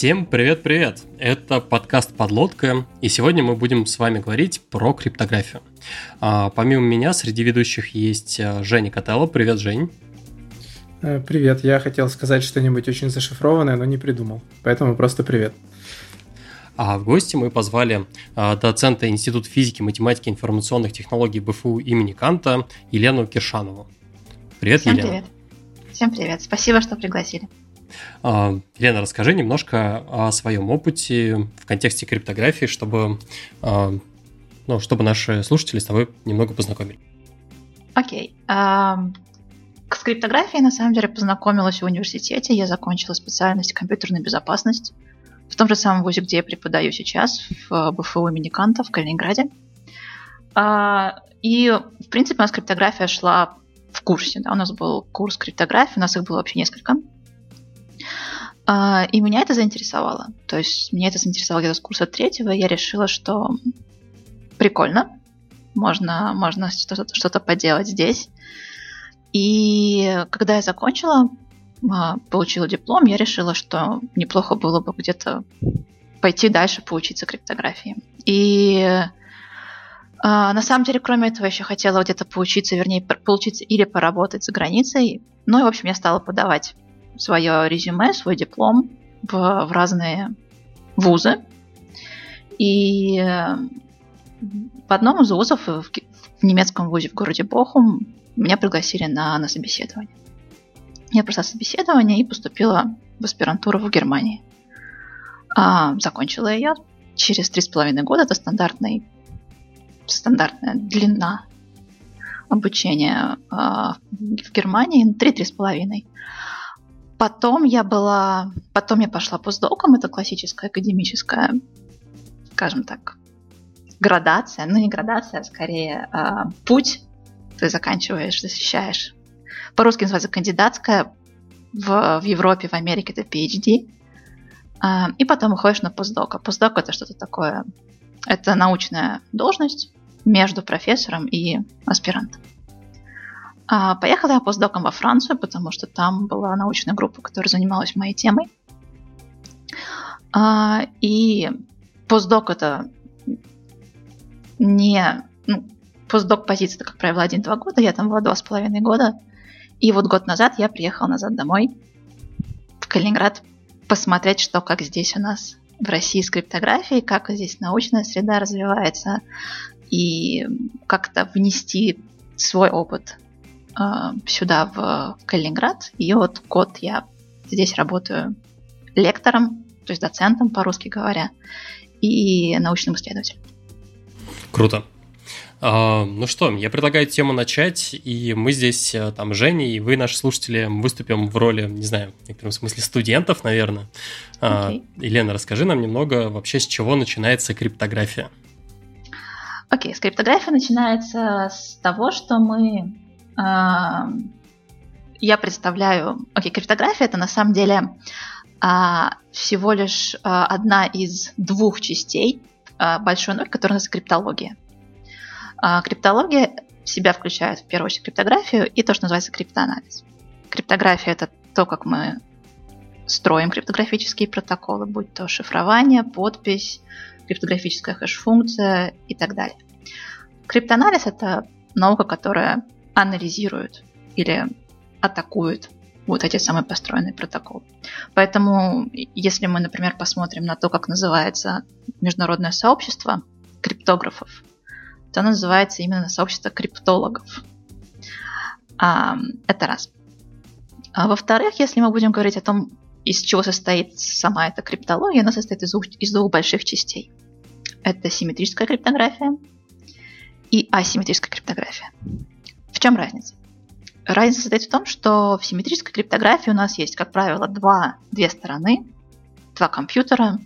Всем привет-привет! Это подкаст «Подлодка», и сегодня мы будем с вами говорить про криптографию. А, помимо меня среди ведущих есть а, Женя Котелло. Привет, Жень. Э, привет, я хотел сказать что-нибудь очень зашифрованное, но не придумал, поэтому просто привет. А в гости мы позвали а, доцента Института физики, математики и информационных технологий БФУ имени Канта Елену Киршанову. Привет, Всем Елена. привет. Всем привет. Спасибо, что пригласили. А, Лена, расскажи немножко о своем опыте в контексте криптографии, чтобы, а, ну, чтобы наши слушатели с тобой немного познакомили. Окей. Okay. С криптографией, на самом деле, познакомилась в университете. Я закончила специальность компьютерной безопасность в том же самом вузе, где я преподаю сейчас, в БФУ имени Канта в Калининграде. А, и, в принципе, у нас криптография шла в курсе. Да? У нас был курс криптографии, у нас их было вообще несколько. А, и меня это заинтересовало. То есть меня это заинтересовало где-то с курса третьего, я решила, что прикольно, можно, можно что-то, что-то поделать здесь. И когда я закончила, а, получила диплом, я решила, что неплохо было бы где-то пойти дальше поучиться криптографии. И а, на самом деле, кроме этого, еще хотела где-то поучиться, вернее, поучиться или поработать за границей. Ну и, в общем, я стала подавать свое резюме, свой диплом в, в разные вузы. И в одном из вузов, в, в немецком вузе в городе Бохум, меня пригласили на, на собеседование. Я прошла собеседование и поступила в аспирантуру в Германии. А, закончила я через три с половиной года. Это стандартный, стандартная длина обучения а, в Германии. Три-три с половиной. Потом я была... Потом я пошла постдоком. Это классическая академическая, скажем так, градация. Ну, не градация, а скорее а, путь. Ты заканчиваешь, защищаешь. По-русски называется кандидатская. В, в Европе, в Америке это PhD. А, и потом уходишь на постдок. А постдок это что-то такое... Это научная должность между профессором и аспирантом. А, поехала я постдоком во Францию, потому что там была научная группа, которая занималась моей темой. А, и постдок это не... Ну, постдок позиция, это, как правило, один-два года. Я там была два с половиной года. И вот год назад я приехала назад домой, в Калининград, посмотреть, что как здесь у нас в России с криптографией, как здесь научная среда развивается, и как-то внести свой опыт сюда, в Калининград. И вот год я здесь работаю лектором, то есть доцентом, по-русски говоря, и научным исследователем. Круто. А, ну что, я предлагаю тему начать, и мы здесь, э, там, Женя, и вы, наши слушатели, выступим в роли, не знаю, в некотором смысле студентов, наверное. Okay. А, Елена, расскажи нам немного вообще, с чего начинается криптография. Окей, okay, с криптографии начинается с того, что мы а, я представляю... Окей, okay, криптография это на самом деле а, всего лишь а, одна из двух частей большой ноль, которая называется криптология. Криптология себя включает в первую очередь криптографию и то, что называется криптоанализ. Криптография это то, как мы строим криптографические протоколы, будь то шифрование, подпись, криптографическая хэш-функция и так далее. Криптоанализ это наука, которая анализируют или атакуют вот эти самые построенные протоколы. Поэтому, если мы, например, посмотрим на то, как называется международное сообщество криптографов, то оно называется именно сообщество криптологов. А, это раз. А во-вторых, если мы будем говорить о том, из чего состоит сама эта криптология, она состоит из из двух больших частей. Это симметрическая криптография и асимметрическая криптография. В чем разница? Разница состоит в том, что в симметрической криптографии у нас есть, как правило, два, две стороны, два компьютера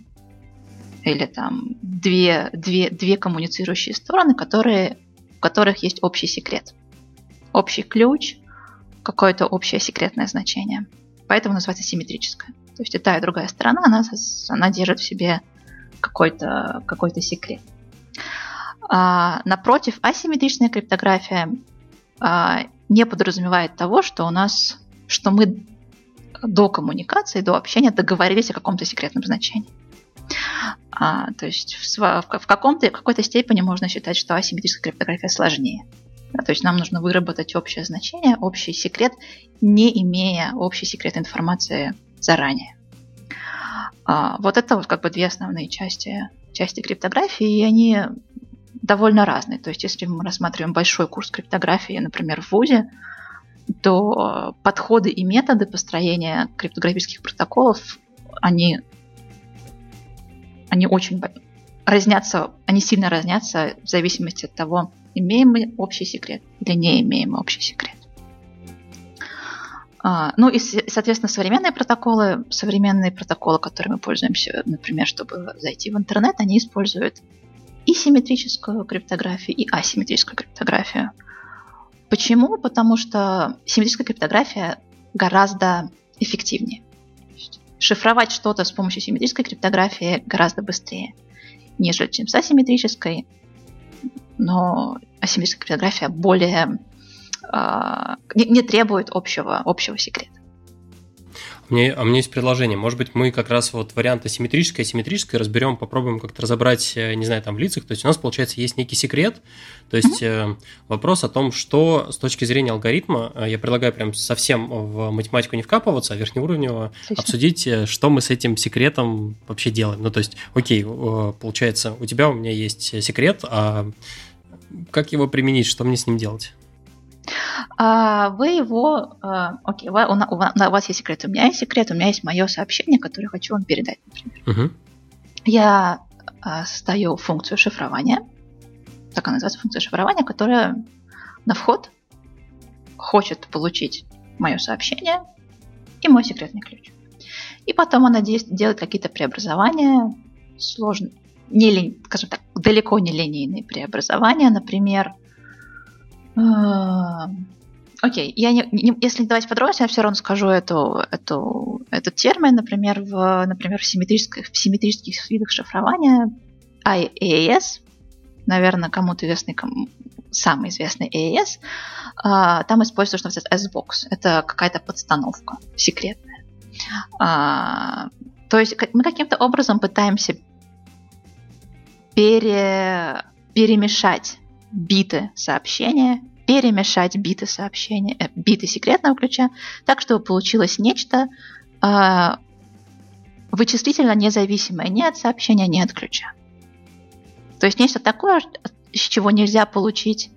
или там две, две, две коммуницирующие стороны, которые, в которых есть общий секрет. Общий ключ, какое-то общее секретное значение. Поэтому называется симметрическая. То есть и та, и другая сторона, она, она держит в себе какой-то какой секрет. А, напротив, асимметричная криптография не подразумевает того, что у нас, что мы до коммуникации, до общения договорились о каком-то секретном значении. А, то есть в, в, каком-то, в какой-то степени можно считать, что асимметрическая криптография сложнее. Да, то есть нам нужно выработать общее значение, общий секрет, не имея общий секрет информации заранее. А, вот это вот как бы две основные части, части криптографии, и они довольно разные. То есть если мы рассматриваем большой курс криптографии, например, в ВУЗе, то подходы и методы построения криптографических протоколов, они, они очень разнятся, они сильно разнятся в зависимости от того, имеем мы общий секрет или не имеем мы общий секрет. А, ну и, соответственно, современные протоколы, современные протоколы, которыми мы пользуемся, например, чтобы зайти в интернет, они используют и симметрическую криптографию, и асимметрическую криптографию. Почему? Потому что симметрическая криптография гораздо эффективнее. Шифровать что-то с помощью симметрической криптографии гораздо быстрее, нежели чем с асимметрической. Но асимметрическая криптография более э, не, не требует общего, общего секрета. Мне, а у меня есть предложение. Может быть, мы как раз вот варианты симметрическое асимметрическое разберем, попробуем как-то разобрать, э, не знаю, там в лицах. То есть у нас, получается, есть некий секрет. То есть mm-hmm. вопрос о том, что с точки зрения алгоритма, э, я предлагаю прям совсем в математику не вкапываться, а верхнеуровнево Отлично. обсудить, что мы с этим секретом вообще делаем. Ну, то есть, окей, получается, у тебя, у меня есть секрет, а как его применить, что мне с ним делать? А вы его... А, окей, у, вас есть секрет, у меня есть секрет, у меня есть мое сообщение, которое хочу вам передать, например. Угу. Я а, создаю функцию шифрования, так она называется, функция шифрования, которая на вход хочет получить мое сообщение и мой секретный ключ. И потом она делает какие-то преобразования, сложные, не, скажем так, далеко не линейные преобразования, например, а, окей, я не, не, если давать подробности, я все равно скажу эту, эту, этот термин, например, в, например, в симметрических, в симметрических видах шифрования IAS, наверное, кому-то известный, кому, самый известный AES, а, там используется, что называется S-box. Это какая-то подстановка секретная. А, то есть мы каким-то образом пытаемся пере, перемешать биты сообщения, перемешать биты сообщения, э, биты секретного ключа, так, чтобы получилось нечто э, вычислительно независимое ни от сообщения, ни от ключа. То есть нечто такое, с чего нельзя получить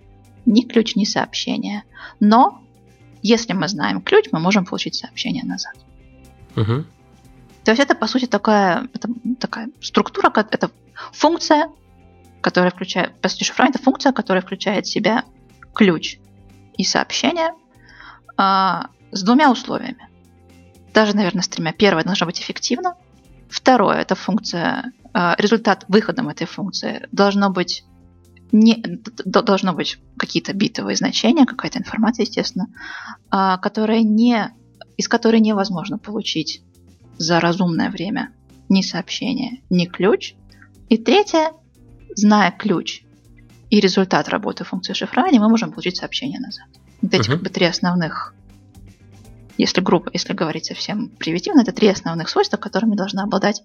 ни ключ, ни сообщение. Но если мы знаем ключ, мы можем получить сообщение назад. Угу. То есть это, по сути, такая, это такая структура, это функция, которая включает, по сути, шифрование это функция, которая включает в себя ключ и сообщение а, с двумя условиями. Даже, наверное, с тремя. Первое должно быть эффективно. Второе, это функция, а, результат выходом этой функции должно быть не, должно быть какие-то битовые значения, какая-то информация, естественно, а, которая не, из которой невозможно получить за разумное время ни сообщение, ни ключ. И третье, зная ключ и результат работы функции шифрования, мы можем получить сообщение назад. Вот эти uh-huh. как бы три основных, если группа, если говорить совсем примитивно, это три основных свойства, которыми должна обладать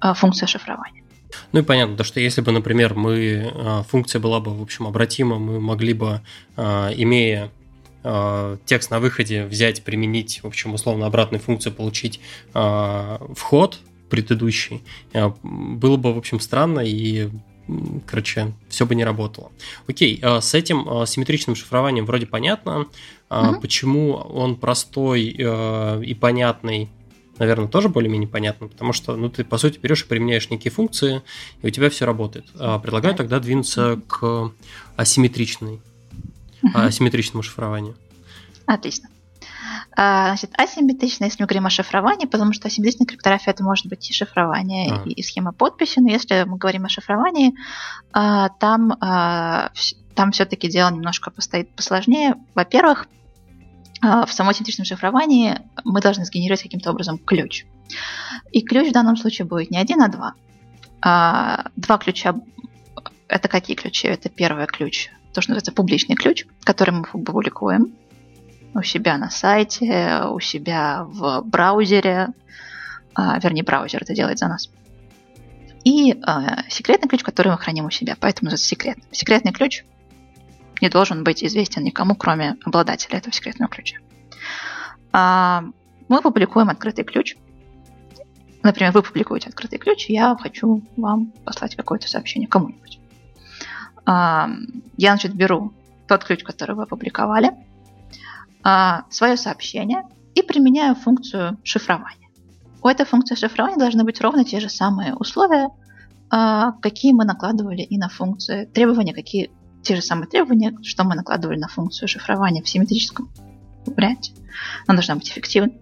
а, функция шифрования. Ну и понятно, то что если бы, например, мы а, функция была бы, в общем, обратима, мы могли бы, а, имея текст на выходе взять, применить, в общем, условно обратную функцию, получить вход предыдущий, было бы, в общем, странно и короче, все бы не работало. Окей, а с этим а, симметричным шифрованием вроде понятно. Угу. Почему он простой и понятный, наверное, тоже более-менее понятно, потому что, ну, ты, по сути, берешь и применяешь некие функции, и у тебя все работает. Предлагаю тогда двинуться к асимметричной, угу. асимметричному шифрованию. Отлично. А, значит, асимметрично, если мы говорим о шифровании, потому что асимметричная криптография это может быть и шифрование, а. и, и схема подписи, но если мы говорим о шифровании, а, там, там все-таки дело немножко постоит посложнее. Во-первых, в самом асимметричном шифровании мы должны сгенерировать каким-то образом ключ. И ключ в данном случае будет не один, а два. Два ключа это какие ключи? Это первый ключ, то, что называется публичный ключ, который мы публикуем у себя на сайте, у себя в браузере, а, вернее, браузер это делает за нас. И а, секретный ключ, который мы храним у себя, поэтому это секрет. Секретный ключ не должен быть известен никому, кроме обладателя этого секретного ключа. А, мы публикуем открытый ключ. Например, вы публикуете открытый ключ, я хочу вам послать какое-то сообщение кому-нибудь. А, я, значит, беру тот ключ, который вы опубликовали, свое сообщение и применяю функцию шифрования. У этой функции шифрования должны быть ровно те же самые условия, какие мы накладывали и на функции требования, какие те же самые требования, что мы накладывали на функцию шифрования в симметрическом варианте. Она должна быть эффективной.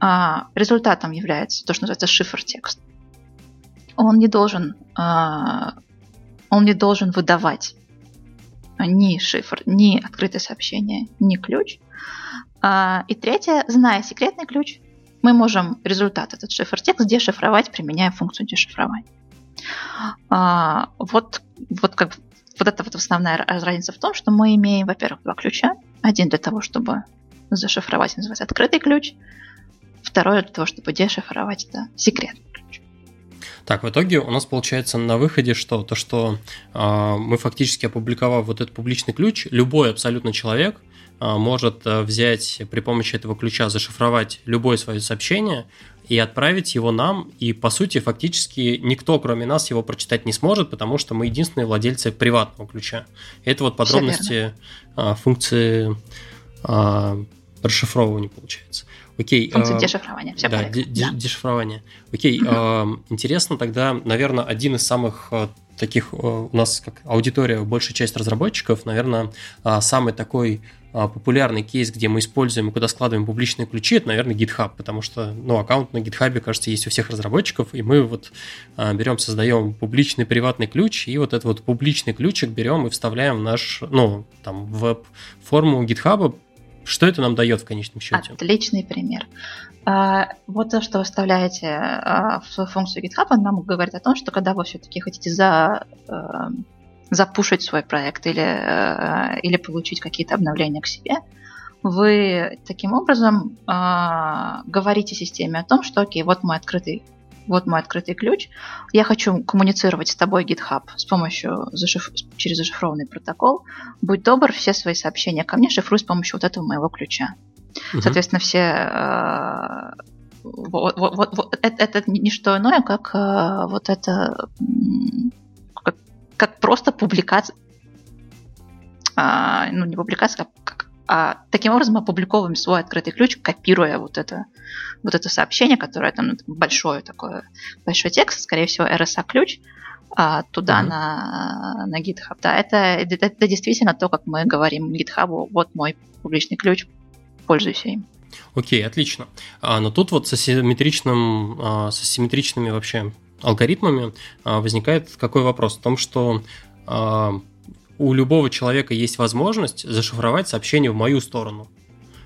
А, результатом является то, что называется шифр-текст. Он не должен, а, он не должен выдавать ни шифр, ни открытое сообщение, ни ключ. А, и третье, зная секретный ключ, мы можем результат этот шифр-текст дешифровать, применяя функцию дешифрования. А, вот, вот как вот это вот основная разница в том, что мы имеем, во-первых, два ключа. Один для того, чтобы зашифровать, называется открытый ключ. Второй для того, чтобы дешифровать, это ключ. Так, в итоге у нас получается на выходе что? То, что э, мы фактически опубликовав вот этот публичный ключ, любой абсолютно человек – а, может э, взять при помощи этого ключа, зашифровать любое свое сообщение и отправить его нам, и по сути фактически никто, кроме нас, его прочитать не сможет, потому что мы единственные владельцы приватного ключа. Это вот подробности а, функции а, расшифровывания получается. Окей. Функция дешифрования. Все да, де- да, дешифрование. Окей. Угу. Интересно тогда, наверное, один из самых таких у нас как аудитория, большая часть разработчиков, наверное, самый такой а, популярный кейс, где мы используем и куда складываем публичные ключи, это, наверное, GitHub, потому что, ну, аккаунт на GitHub, кажется, есть у всех разработчиков, и мы вот а, берем, создаем публичный приватный ключ, и вот этот вот публичный ключик берем и вставляем в наш, ну, там, веб-форму GitHub. Что это нам дает в конечном счете? Отличный пример. А, вот то, что вы вставляете в функцию GitHub, нам говорит о том, что когда вы все-таки хотите за запушить свой проект или, э, или получить какие-то обновления к себе, вы таким образом э, говорите системе о том, что окей, вот мой открытый вот мой открытый ключ. Я хочу коммуницировать с тобой GitHub с помощью зашиф... через зашифрованный протокол. Будь добр, все свои сообщения ко мне шифруй с помощью вот этого моего ключа. Угу. Соответственно, все э, вот, вот, вот, это, это не что иное, как э, вот это как просто публикация, а, ну не публикация, как, а таким образом опубликовываем свой открытый ключ, копируя вот это, вот это сообщение, которое там большое такое, большой текст, скорее всего, RSA-ключ, а, туда mm-hmm. на, на GitHub. Да, это, это, это действительно то, как мы говорим GitHub, вот мой публичный ключ, пользуйся им. Окей, отлично. А, но тут вот со симметричным, а, со симметричными вообще алгоритмами а, возникает какой вопрос? В том, что а, у любого человека есть возможность зашифровать сообщение в мою сторону.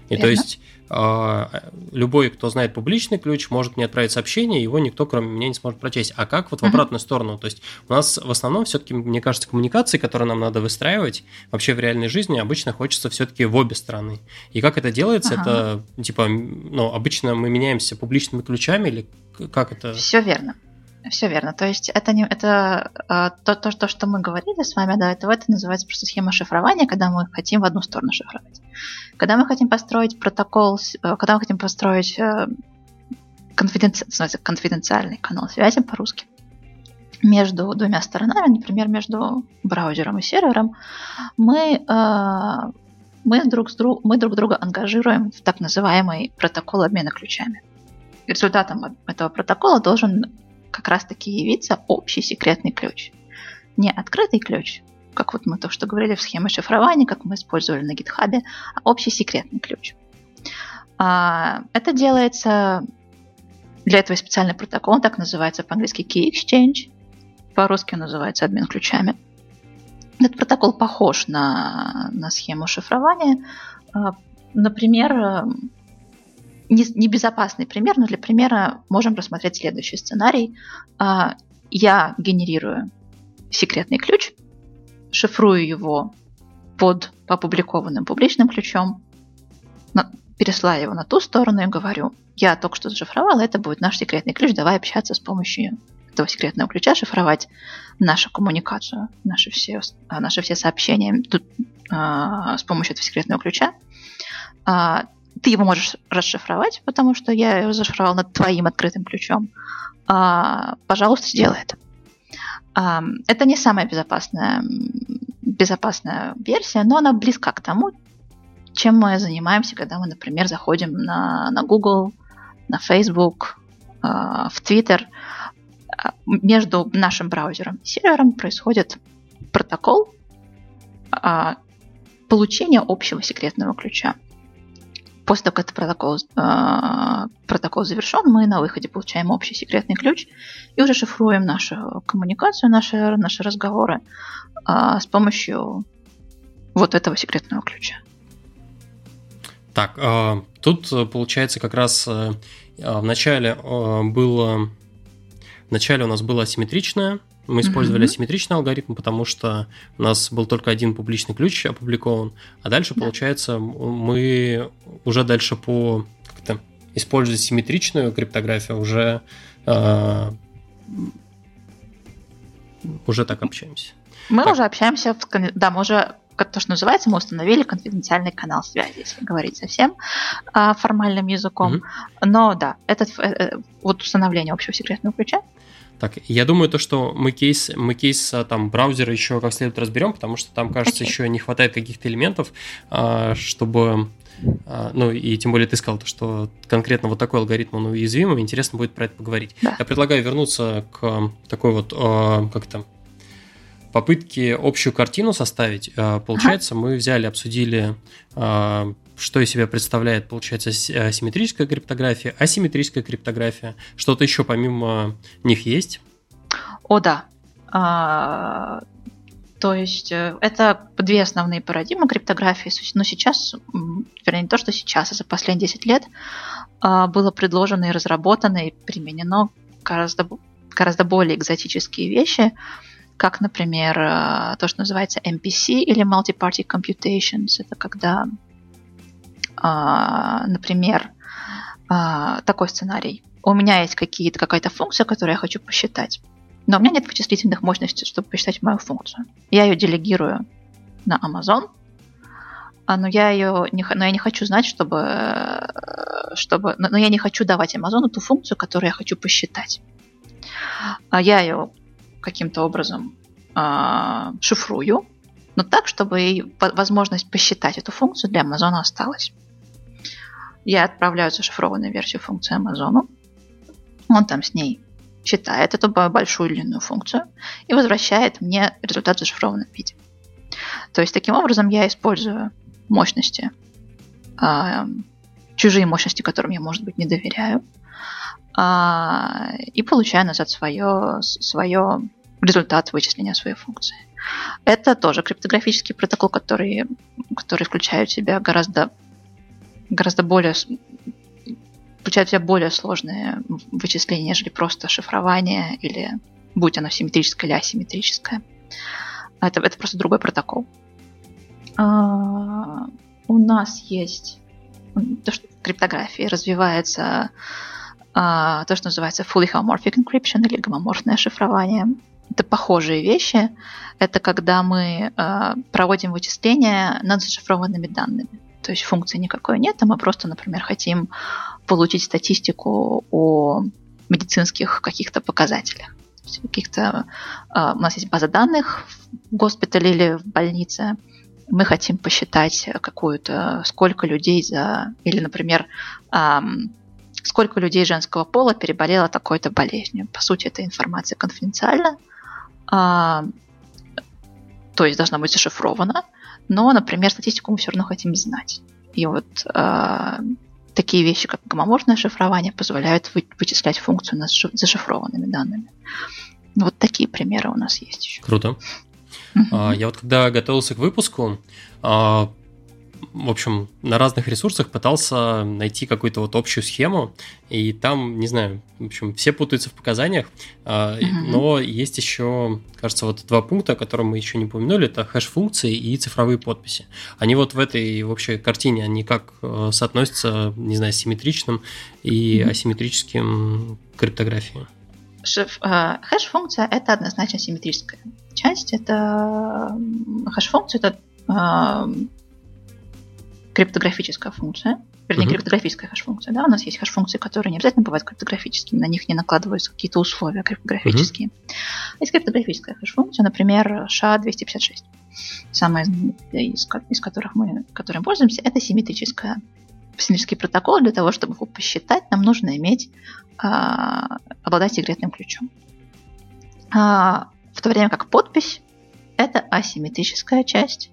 И Верно. то есть любой, кто знает публичный ключ, может мне отправить сообщение, его никто, кроме меня, не сможет прочесть. А как вот в обратную uh-huh. сторону? То есть у нас в основном все-таки, мне кажется, коммуникации, которые нам надо выстраивать вообще в реальной жизни, обычно хочется все-таки в обе стороны. И как это делается? Uh-huh. Это типа, ну, обычно мы меняемся публичными ключами или как это? Все верно. Все верно. То есть это не это э, то, то, то, что мы говорили с вами до этого, это называется просто схема шифрования, когда мы хотим в одну сторону шифровать. Когда мы хотим построить протокол, э, когда мы хотим построить э, конфиденци... конфиденциальный канал связи по-русски между двумя сторонами, например, между браузером и сервером, мы э, мы друг, с друг, мы друг друга ангажируем в так называемый протокол обмена ключами. Результатом этого протокола должен как раз-таки явиться общий секретный ключ. Не открытый ключ, как вот мы то, что говорили в схеме шифрования, как мы использовали на GitHub, а общий секретный ключ. А, это делается для этого специальный протокол, он так называется по-английски Key Exchange, по-русски он называется обмен ключами. Этот протокол похож на, на схему шифрования. А, например, не, не пример, но для примера можем рассмотреть следующий сценарий. А, я генерирую секретный ключ, шифрую его под опубликованным публичным ключом, пересылаю его на ту сторону и говорю, я только что зашифровала, это будет наш секретный ключ, давай общаться с помощью этого секретного ключа, шифровать нашу коммуникацию, наши все, а, наши все сообщения тут, а, с помощью этого секретного ключа. А, ты его можешь расшифровать, потому что я его зашифровал над твоим открытым ключом. А, пожалуйста, сделай это. А, это не самая безопасная, безопасная версия, но она близка к тому, чем мы занимаемся, когда мы, например, заходим на, на Google, на Facebook, э, в Twitter. Между нашим браузером и сервером происходит протокол э, получения общего секретного ключа. После того, как этот протокол, э, протокол завершен, мы на выходе получаем общий секретный ключ и уже шифруем нашу коммуникацию, наши, наши разговоры э, с помощью вот этого секретного ключа. Так, э, тут э, получается как раз э, в начале было... В начале у нас было асимметричное, мы использовали mm-hmm. асимметричный алгоритм, потому что у нас был только один публичный ключ опубликован, а дальше, да. получается, мы уже дальше по как-то используя симметричную криптографию уже э, уже так общаемся. Мы так. уже общаемся, в, да, мы уже как то, что называется, мы установили конфиденциальный канал связи, если говорить совсем а, формальным языком. Mm-hmm. Но да, этот э, э, вот установление общего секретного ключа. Так, я думаю, то, что мы кейс, мы кейс а, там браузера еще как следует разберем, потому что там, кажется, okay. еще не хватает каких-то элементов, а, чтобы ну и тем более ты сказал, что конкретно вот такой алгоритм он уязвимый, интересно будет про это поговорить. Да. Я предлагаю вернуться к такой вот, как то попытки общую картину составить. Получается, ага. мы взяли, обсудили, что из себя представляет, получается, э, симметрическая криптография, асимметрическая криптография. Что-то еще помимо них есть? О, да. А, то есть это две основные парадигмы криптографии, но сейчас, вернее, не то, что сейчас, а за последние 10 лет а, было предложено и разработано и применено гораздо, гораздо более экзотические вещи, как, например, э, то, что называется MPC или Multi-Party Computations. Это когда, например, а, такой сценарий. У меня есть какие-то, какая-то функция, которую я хочу посчитать, но у меня нет вычислительных мощностей, чтобы посчитать мою функцию. Я ее делегирую на Amazon, а, но я ее не, но я не хочу знать, чтобы, чтобы, но я не хочу давать Amazon ту функцию, которую я хочу посчитать. Я ее каким-то образом шифрую, но так, чтобы возможность посчитать эту функцию для Amazon осталась. Я отправляю зашифрованную версию функции Amazon. Он там с ней считает эту большую длинную функцию и возвращает мне результат в зашифрованном виде. То есть таким образом я использую мощности, э, чужие мощности, которым я, может быть, не доверяю, э, и получаю назад свое, свое результат вычисления своей функции. Это тоже криптографический протокол, который, который включает в себя гораздо, гораздо более включает себя более сложные вычисления, нежели просто шифрование или будь оно симметрическое или асимметрическое. Это, это просто другой протокол. А, у нас есть то, что в криптографии развивается а, то, что называется fully homomorphic encryption или гомоморфное шифрование это похожие вещи. Это когда мы э, проводим вычисления над зашифрованными данными. То есть функции никакой нет, а мы просто, например, хотим получить статистику о медицинских каких-то показателях. Каких-то, э, у нас есть база данных в госпитале или в больнице, мы хотим посчитать какую-то, сколько людей за, или, например, сколько людей женского пола переболело такой-то болезнью. По сути, эта информация конфиденциальна, а, то есть должна быть зашифрована, но, например, статистику мы все равно хотим знать. И вот а, такие вещи, как гомоморфное шифрование, позволяют вы, вычислять функцию над зашифрованными данными. Вот такие примеры у нас есть еще. Круто. Uh-huh. Я вот когда готовился к выпуску, а, в общем, на разных ресурсах пытался найти какую-то вот общую схему, и там, не знаю, в общем, все путаются в показаниях, mm-hmm. но есть еще, кажется, вот два пункта, которые мы еще не упомянули, это хэш-функции и цифровые подписи. Они вот в этой общей картине, они как э, соотносятся, не знаю, с симметричным и mm-hmm. асимметрическим криптографией? Э, хэш-функция – это однозначно симметрическая часть. Это хэш-функция – это криптографическая функция, вернее, uh-huh. криптографическая хэш-функция. Да? У нас есть хэш-функции, которые не обязательно бывают криптографическими, на них не накладываются какие-то условия криптографические. Uh-huh. Есть криптографическая хэш-функция, например, SHA-256. Самая из, из которых мы которым пользуемся, это симметрическая симметрический протокол. Для того, чтобы его посчитать, нам нужно иметь а, обладать секретным ключом. А, в то время как подпись это асимметрическая часть,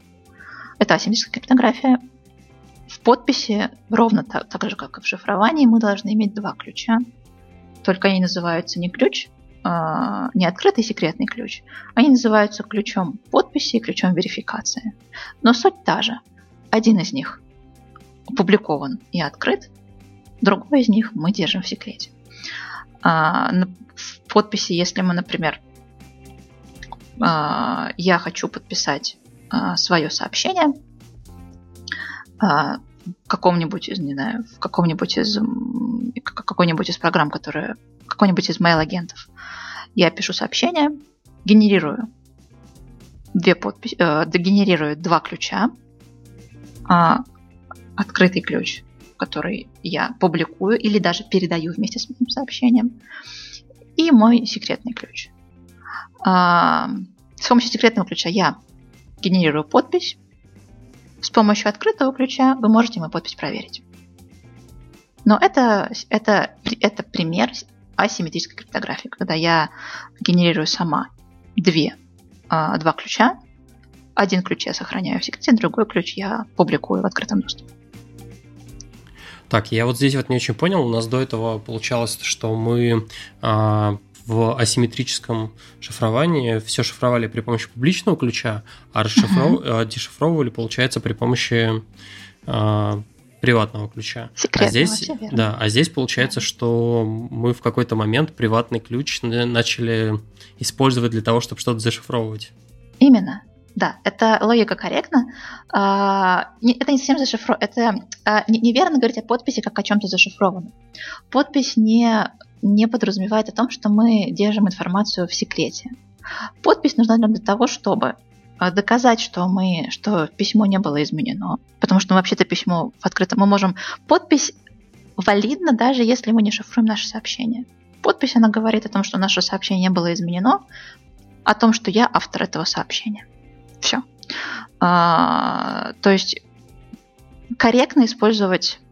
это асимметрическая криптография, в подписи ровно так, так же, как и в шифровании, мы должны иметь два ключа. Только они называются не ключ, а, не открытый секретный ключ. Они называются ключом подписи и ключом верификации. Но суть та же. Один из них опубликован и открыт, другой из них мы держим в секрете. А, в подписи, если мы, например, а, я хочу подписать свое сообщение, а, в каком-нибудь из, не знаю, в каком-нибудь из какой-нибудь из программ, которые какой-нибудь из mail-агентов. Я пишу сообщение, генерирую две подписи, э, генерирую два ключа, э, открытый ключ, который я публикую или даже передаю вместе с моим сообщением, и мой секретный ключ. Э, с помощью секретного ключа я генерирую подпись, с помощью открытого ключа вы можете мою подпись проверить. Но это, это, это пример асимметрической криптографии, когда я генерирую сама две, а, два ключа. Один ключ я сохраняю в секрете, другой ключ я публикую в открытом доступе. Так, я вот здесь вот не очень понял. У нас до этого получалось, что мы а, в асимметрическом шифровании все шифровали при помощи публичного ключа, а расшифров... uh-huh. дешифровывали, получается, при помощи э, приватного ключа. Секретного, а здесь, да, а здесь получается, что мы в какой-то момент приватный ключ начали использовать для того, чтобы что-то зашифровывать. Именно. Да, это логика корректна. А, это не совсем зашифровано. Это а, неверно говорить о подписи как о чем-то зашифрованном. Подпись не не подразумевает о том, что мы держим информацию в секрете. Подпись нужна нам для того, чтобы э, доказать, что мы, что письмо не было изменено, потому что вообще-то письмо в открытом мы можем подпись валидна даже если мы не шифруем наше сообщение. Подпись она говорит о том, что наше сообщение не было изменено, о том, что я автор этого сообщения. Все. А, то есть корректно использовать а,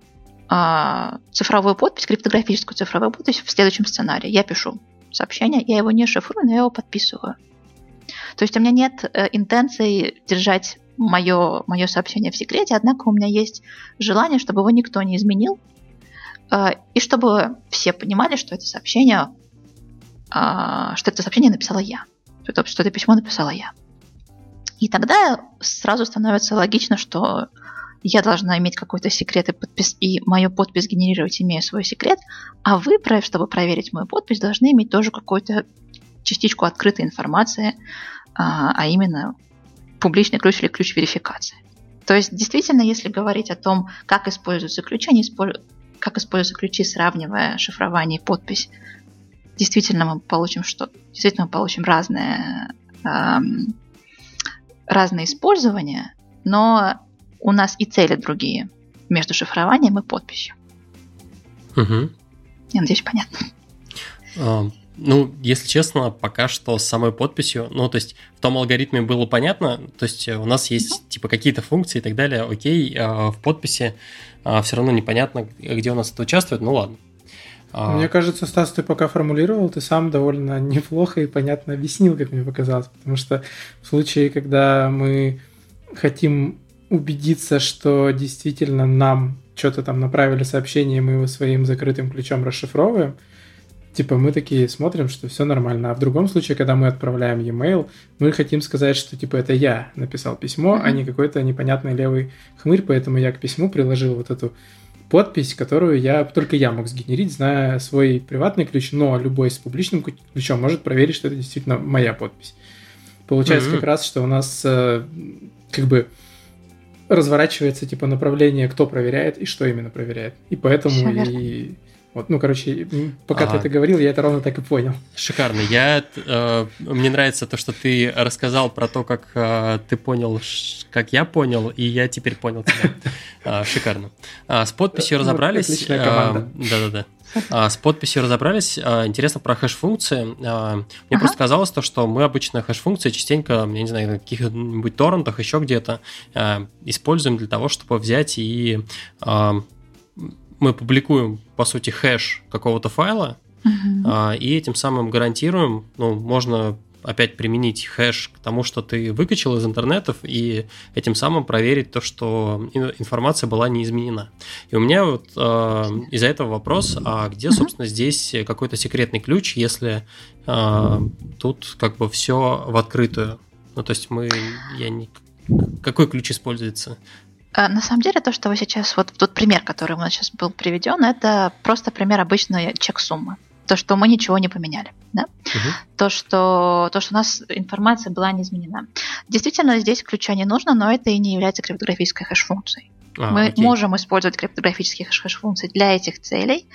цифровую подпись, криптографическую цифровую подпись в следующем сценарии. Я пишу сообщение, я его не шифрую, но я его подписываю. То есть у меня нет э, интенции держать мое, мое сообщение в секрете, однако у меня есть желание, чтобы его никто не изменил, э, и чтобы все понимали, что это сообщение, э, что это сообщение написала я, что это, что это письмо написала я. И тогда сразу становится логично, что я должна иметь какой-то секрет и, подпис, и мою подпись генерировать, имея свой секрет, а вы, чтобы проверить мою подпись, должны иметь тоже какую-то частичку открытой информации, а, а именно публичный ключ или ключ верификации. То есть, действительно, если говорить о том, как используются ключи, они использ... как используются ключи, сравнивая шифрование и подпись, действительно мы получим что? Действительно мы получим разное, эм, разное использование, но у нас и цели другие между шифрованием и подписью. Угу. Я надеюсь, понятно. А, ну, если честно, пока что с самой подписью, ну, то есть в том алгоритме было понятно, то есть у нас есть mm типа какие-то функции и так далее, окей, а в подписи а, все равно непонятно, где у нас это участвует, ну ладно. А, мне кажется, Стас, ты пока формулировал, ты сам довольно неплохо и понятно объяснил, как мне показалось, потому что в случае, когда мы хотим убедиться, что действительно нам что-то там направили сообщение, мы его своим закрытым ключом расшифровываем, Типа мы такие смотрим, что все нормально. А в другом случае, когда мы отправляем e-mail, мы хотим сказать, что типа это я написал письмо, mm-hmm. а не какой-то непонятный левый хмырь, поэтому я к письму приложил вот эту подпись, которую я только я мог сгенерить, зная свой приватный ключ, но любой с публичным ключом может проверить, что это действительно моя подпись. Получается mm-hmm. как раз, что у нас э, как бы разворачивается типа направление, кто проверяет и что именно проверяет. И поэтому и вот, ну, короче, пока ага. ты это говорил, я это ровно так и понял. Шикарно. Я, э, мне нравится то, что ты рассказал про то, как э, ты понял, как я понял, и я теперь понял тебя. Э, шикарно. А, с подписью ну, разобрались. Отличная команда. Да-да-да. А, с подписью разобрались. А, интересно про хэш-функции. А, мне ага. просто казалось то, что мы обычно хэш-функции частенько, я не знаю, на каких-нибудь торрентах, еще где-то используем для того, чтобы взять и мы публикуем, по сути, хэш какого-то файла, uh-huh. и этим самым гарантируем, ну, можно опять применить хэш к тому, что ты выкачал из интернетов, и этим самым проверить то, что информация была не изменена. И у меня вот э, из-за этого вопрос, а где, собственно, здесь какой-то секретный ключ, если э, тут как бы все в открытую? Ну, то есть мы, я не... Какой ключ используется? А, на самом деле, то, что вы сейчас, вот тот пример, который у нас сейчас был приведен, это просто пример обычной чек-суммы. То, что мы ничего не поменяли. Да? Угу. То, что, то, что у нас информация была не изменена. Действительно, здесь ключа не нужно, но это и не является криптографической хэш-функцией. А, мы окей. можем использовать криптографические хэш-функции для этих целей,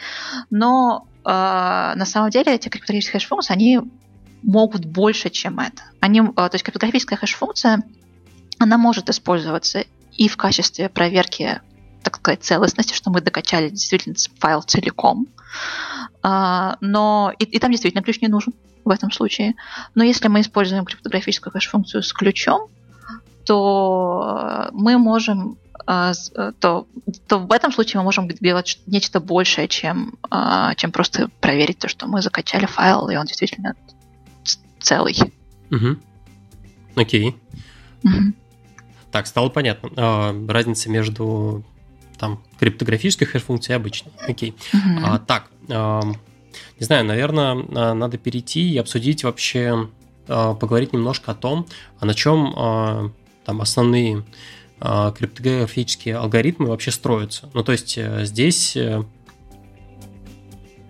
но э, на самом деле эти криптографические хэш-функции, они могут больше, чем это. Они, э, то есть криптографическая хэш-функция, она может использоваться и в качестве проверки, так сказать, целостности, что мы докачали действительно файл целиком. А, но и, и там действительно ключ не нужен в этом случае. Но если мы используем криптографическую кэш-функцию с ключом, то мы можем а, то, то в этом случае мы можем делать нечто большее, чем, а, чем просто проверить то, что мы закачали файл, и он действительно целый. Угу. Окей. Угу. Так, стало понятно. Разница между там криптографической хэш-функцией и обычной. Окей. Uh-huh. А, так, не знаю, наверное, надо перейти и обсудить вообще, а, поговорить немножко о том, а на чем а, там основные а, криптографические алгоритмы вообще строятся. Ну, то есть э, здесь э,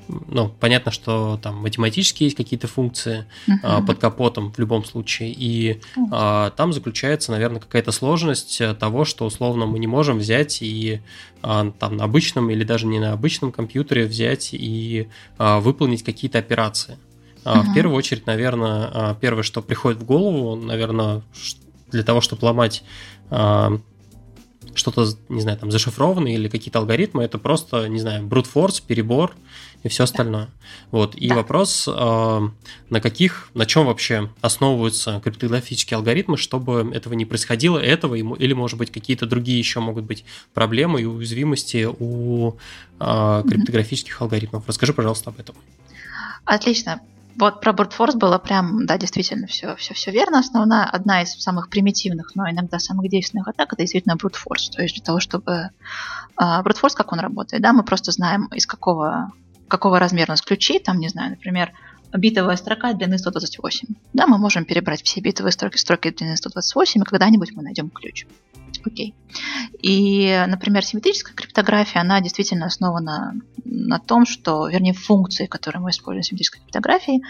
ну, понятно, что там математически есть какие-то функции uh-huh. а, под капотом в любом случае, и а, там заключается, наверное, какая-то сложность э, того, что условно мы не можем взять и а, там на обычном или даже не на обычном компьютере взять и а, выполнить какие-то операции. Uh-huh. В первую очередь, наверное, первое, что приходит в голову, наверное, для того, чтобы ломать что-то, не знаю, там зашифрованное или какие-то алгоритмы, это просто, не знаю, brute force, перебор, и все остальное. Вот. И да. вопрос, а, на каких, на чем вообще основываются криптографические алгоритмы, чтобы этого не происходило, этого или, может быть, какие-то другие еще могут быть проблемы и уязвимости у а, криптографических mm-hmm. алгоритмов. Расскажи, пожалуйста, об этом. Отлично. Вот про брутфорс было прям, да, действительно все, все, все верно. Основная, одна из самых примитивных, но иногда самых действенных атак, это действительно брутфорс. То есть для того, чтобы... Брутфорс, как он работает, да, мы просто знаем, из какого какого размера у нас ключи, там, не знаю, например, битовая строка длины 128. Да, мы можем перебрать все битовые строки, строки длины 128, и когда-нибудь мы найдем ключ. Окей. И, например, симметрическая криптография, она действительно основана на том, что, вернее, функции, которые мы используем в симметрической криптографии,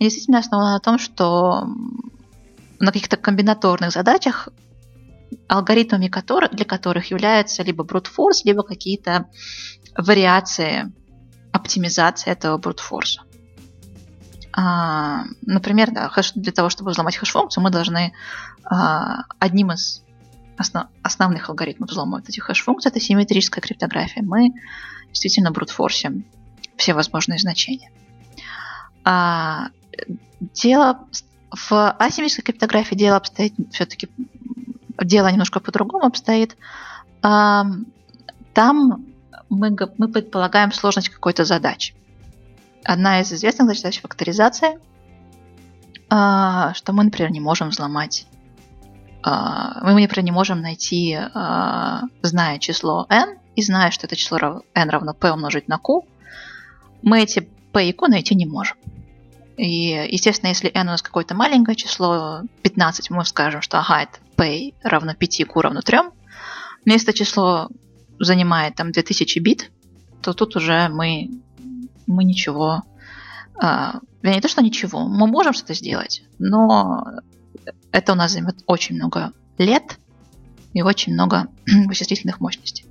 действительно основаны на том, что на каких-то комбинаторных задачах алгоритмами которых, для которых являются либо brute force, либо какие-то вариации оптимизация этого брутфорса. А, например, да, хэш, для того, чтобы взломать хэш-функцию, мы должны а, одним из основ, основных алгоритмов взломать этих хэш-функций, это симметрическая криптография. Мы действительно брутфорсим все возможные значения. А, дело в асимметрической криптографии дело обстоит все-таки дело немножко по-другому обстоит. Там мы, мы предполагаем сложность какой-то задачи. Одна из известных задач – факторизация, а, что мы, например, не можем взломать а, мы, например, не можем найти, а, зная число n и зная, что это число n равно p умножить на q, мы эти P и Q найти не можем. И, естественно, если n у нас какое-то маленькое число, 15, мы скажем, что ага, это p равно 5, q равно 3. Но если это число занимает там 2000 бит, то тут уже мы, мы ничего... А, не то, что ничего, мы можем что-то сделать, но это у нас займет очень много лет и очень много вычислительных мощностей.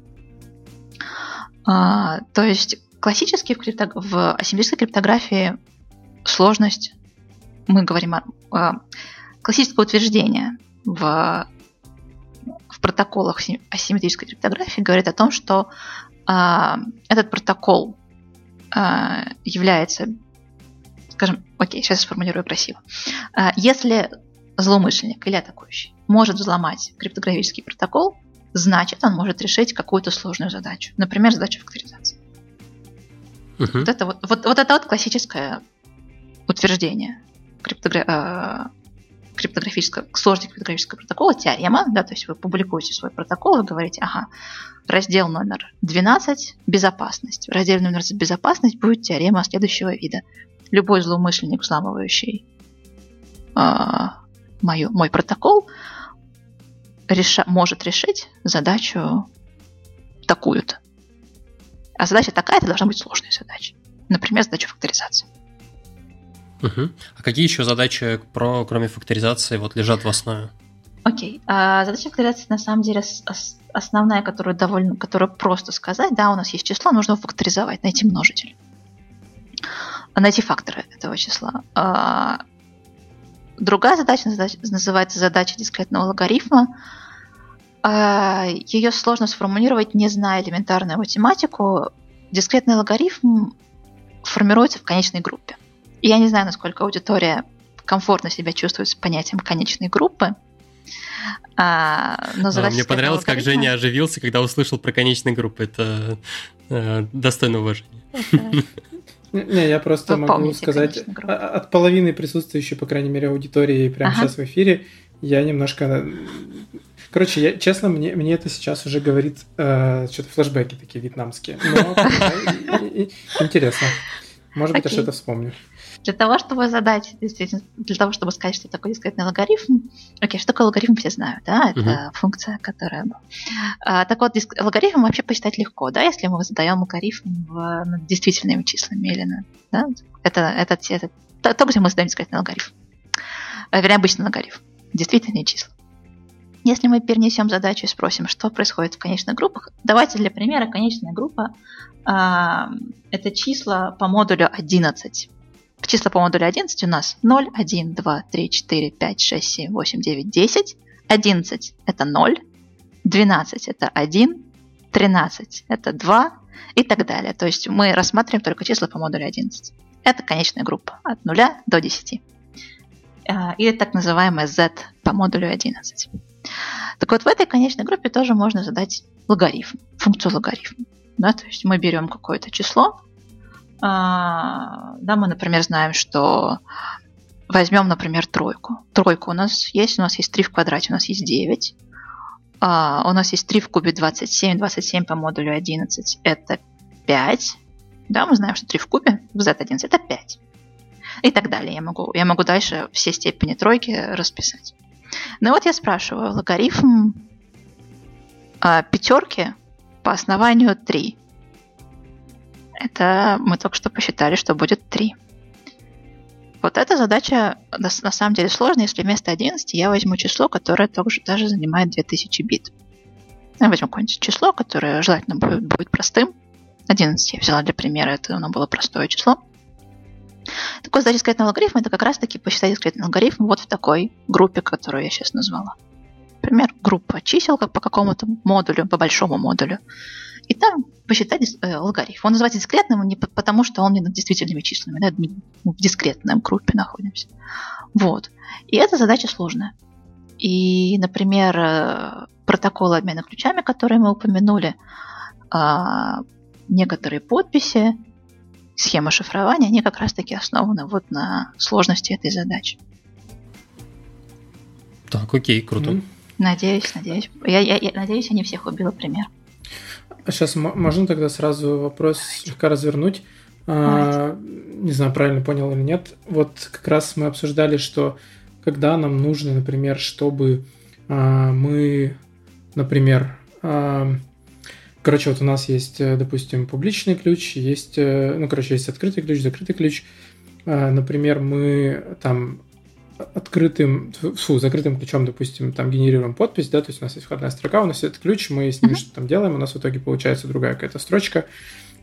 А, то есть классически в, крипто... в асимметрической криптографии сложность, мы говорим о, о классическое утверждение в протоколах асимметрической криптографии говорит о том, что э, этот протокол э, является, скажем, окей, сейчас сформулирую красиво. Э, если злоумышленник или атакующий может взломать криптографический протокол, значит, он может решить какую-то сложную задачу. Например, задачу факторизации. Uh-huh. Вот, это вот, вот, вот это вот классическое утверждение криптогра... криптографического, сложности криптографического протокола, теорема, да, то есть вы публикуете свой протокол, вы говорите, ага, раздел номер 12 – безопасность. В разделе номер безопасность будет теорема следующего вида. Любой злоумышленник, взламывающий э, мою, мой протокол, реша, может решить задачу такую-то. А задача такая, это должна быть сложная задача. Например, задача факторизации. Угу. А какие еще задачи, про, кроме факторизации, вот лежат в основе? Окей. А задача факторизации на самом деле основная, которую довольно, которую просто сказать, да, у нас есть число, нужно его факторизовать, найти множитель, найти факторы этого числа. А, другая задача называется задача дискретного логарифма. А, Ее сложно сформулировать, не зная элементарную математику. Дискретный логарифм формируется в конечной группе. Я не знаю, насколько аудитория комфортно себя чувствует с понятием конечной группы. А, но а, мне понравилось, как Женя оживился, когда услышал про конечные группы. Это э, достойно уважения. Не, я просто могу сказать, от половины присутствующей, по крайней мере, аудитории прямо сейчас в эфире, я немножко... Короче, я, честно, мне, мне это сейчас уже говорит э, что-то флешбеки такие вьетнамские. Но интересно. Может быть, я что-то вспомню. Для того, чтобы задать, действительно, для того, чтобы сказать, что такое дискретный логарифм, окей, что такое логарифм, все знают, да, это uh-huh. функция, которая... А, так вот, диск, логарифм вообще посчитать легко, да, если мы задаем логарифм в, над действительными числами или на, да, это, это, это, это то, где мы задаем дискретный логарифм. А, вернее, обычный логарифм, действительные числа. Если мы перенесем задачу и спросим, что происходит в конечных группах, давайте для примера конечная группа э, это числа по модулю 11. Числа по модулю 11 у нас 0, 1, 2, 3, 4, 5, 6, 7, 8, 9, 10. 11 это 0, 12 это 1, 13 это 2 и так далее. То есть мы рассматриваем только числа по модулю 11. Это конечная группа от 0 до 10. А, и так называемая z по модулю 11. Так вот, в этой конечной группе тоже можно задать логарифм, функцию логарифма. Да, то есть мы берем какое-то число, да, мы, например, знаем, что возьмем, например, тройку. Тройку у нас есть, у нас есть 3 в квадрате, у нас есть 9. А, у нас есть 3 в кубе 27, 27 по модулю 11 это 5. Да, мы знаем, что 3 в кубе в z11 это 5. И так далее. Я могу, я могу дальше все степени тройки расписать. Ну вот я спрашиваю, логарифм а, пятерки по основанию 3 это мы только что посчитали, что будет 3. Вот эта задача на, самом деле сложная, если вместо 11 я возьму число, которое тоже даже занимает 2000 бит. Я возьму какое-нибудь число, которое желательно будет, будет простым. 11 я взяла для примера, это оно было простое число. Такой задача дискретного алгоритма это как раз-таки посчитать дискретный алгоритм вот в такой группе, которую я сейчас назвала. Например, группа чисел как по какому-то модулю, по большому модулю и там посчитать э, логарифм. Он называется дискретным не потому, что он не над действительными числами, да, мы в дискретном группе находимся. Вот. И эта задача сложная. И, например, э, протоколы обмена ключами, которые мы упомянули, а, некоторые подписи, схема шифрования, они как раз-таки основаны вот на сложности этой задачи. Так, окей, круто. Надеюсь, надеюсь. Я, я, я надеюсь, я не всех убила пример. Сейчас можно тогда сразу вопрос слегка развернуть. А, не знаю, правильно понял или нет. Вот как раз мы обсуждали, что когда нам нужно, например, чтобы а, мы, например, а, короче, вот у нас есть, э, допустим, публичный ключ, есть, э, ну, короче, есть открытый ключ, закрытый ключ. А, например, мы там открытым, фу, закрытым ключом, допустим, там генерируем подпись, да, то есть у нас есть входная строка, у нас есть ключ, мы с ним mm-hmm. что-то там делаем, у нас в итоге получается другая какая-то строчка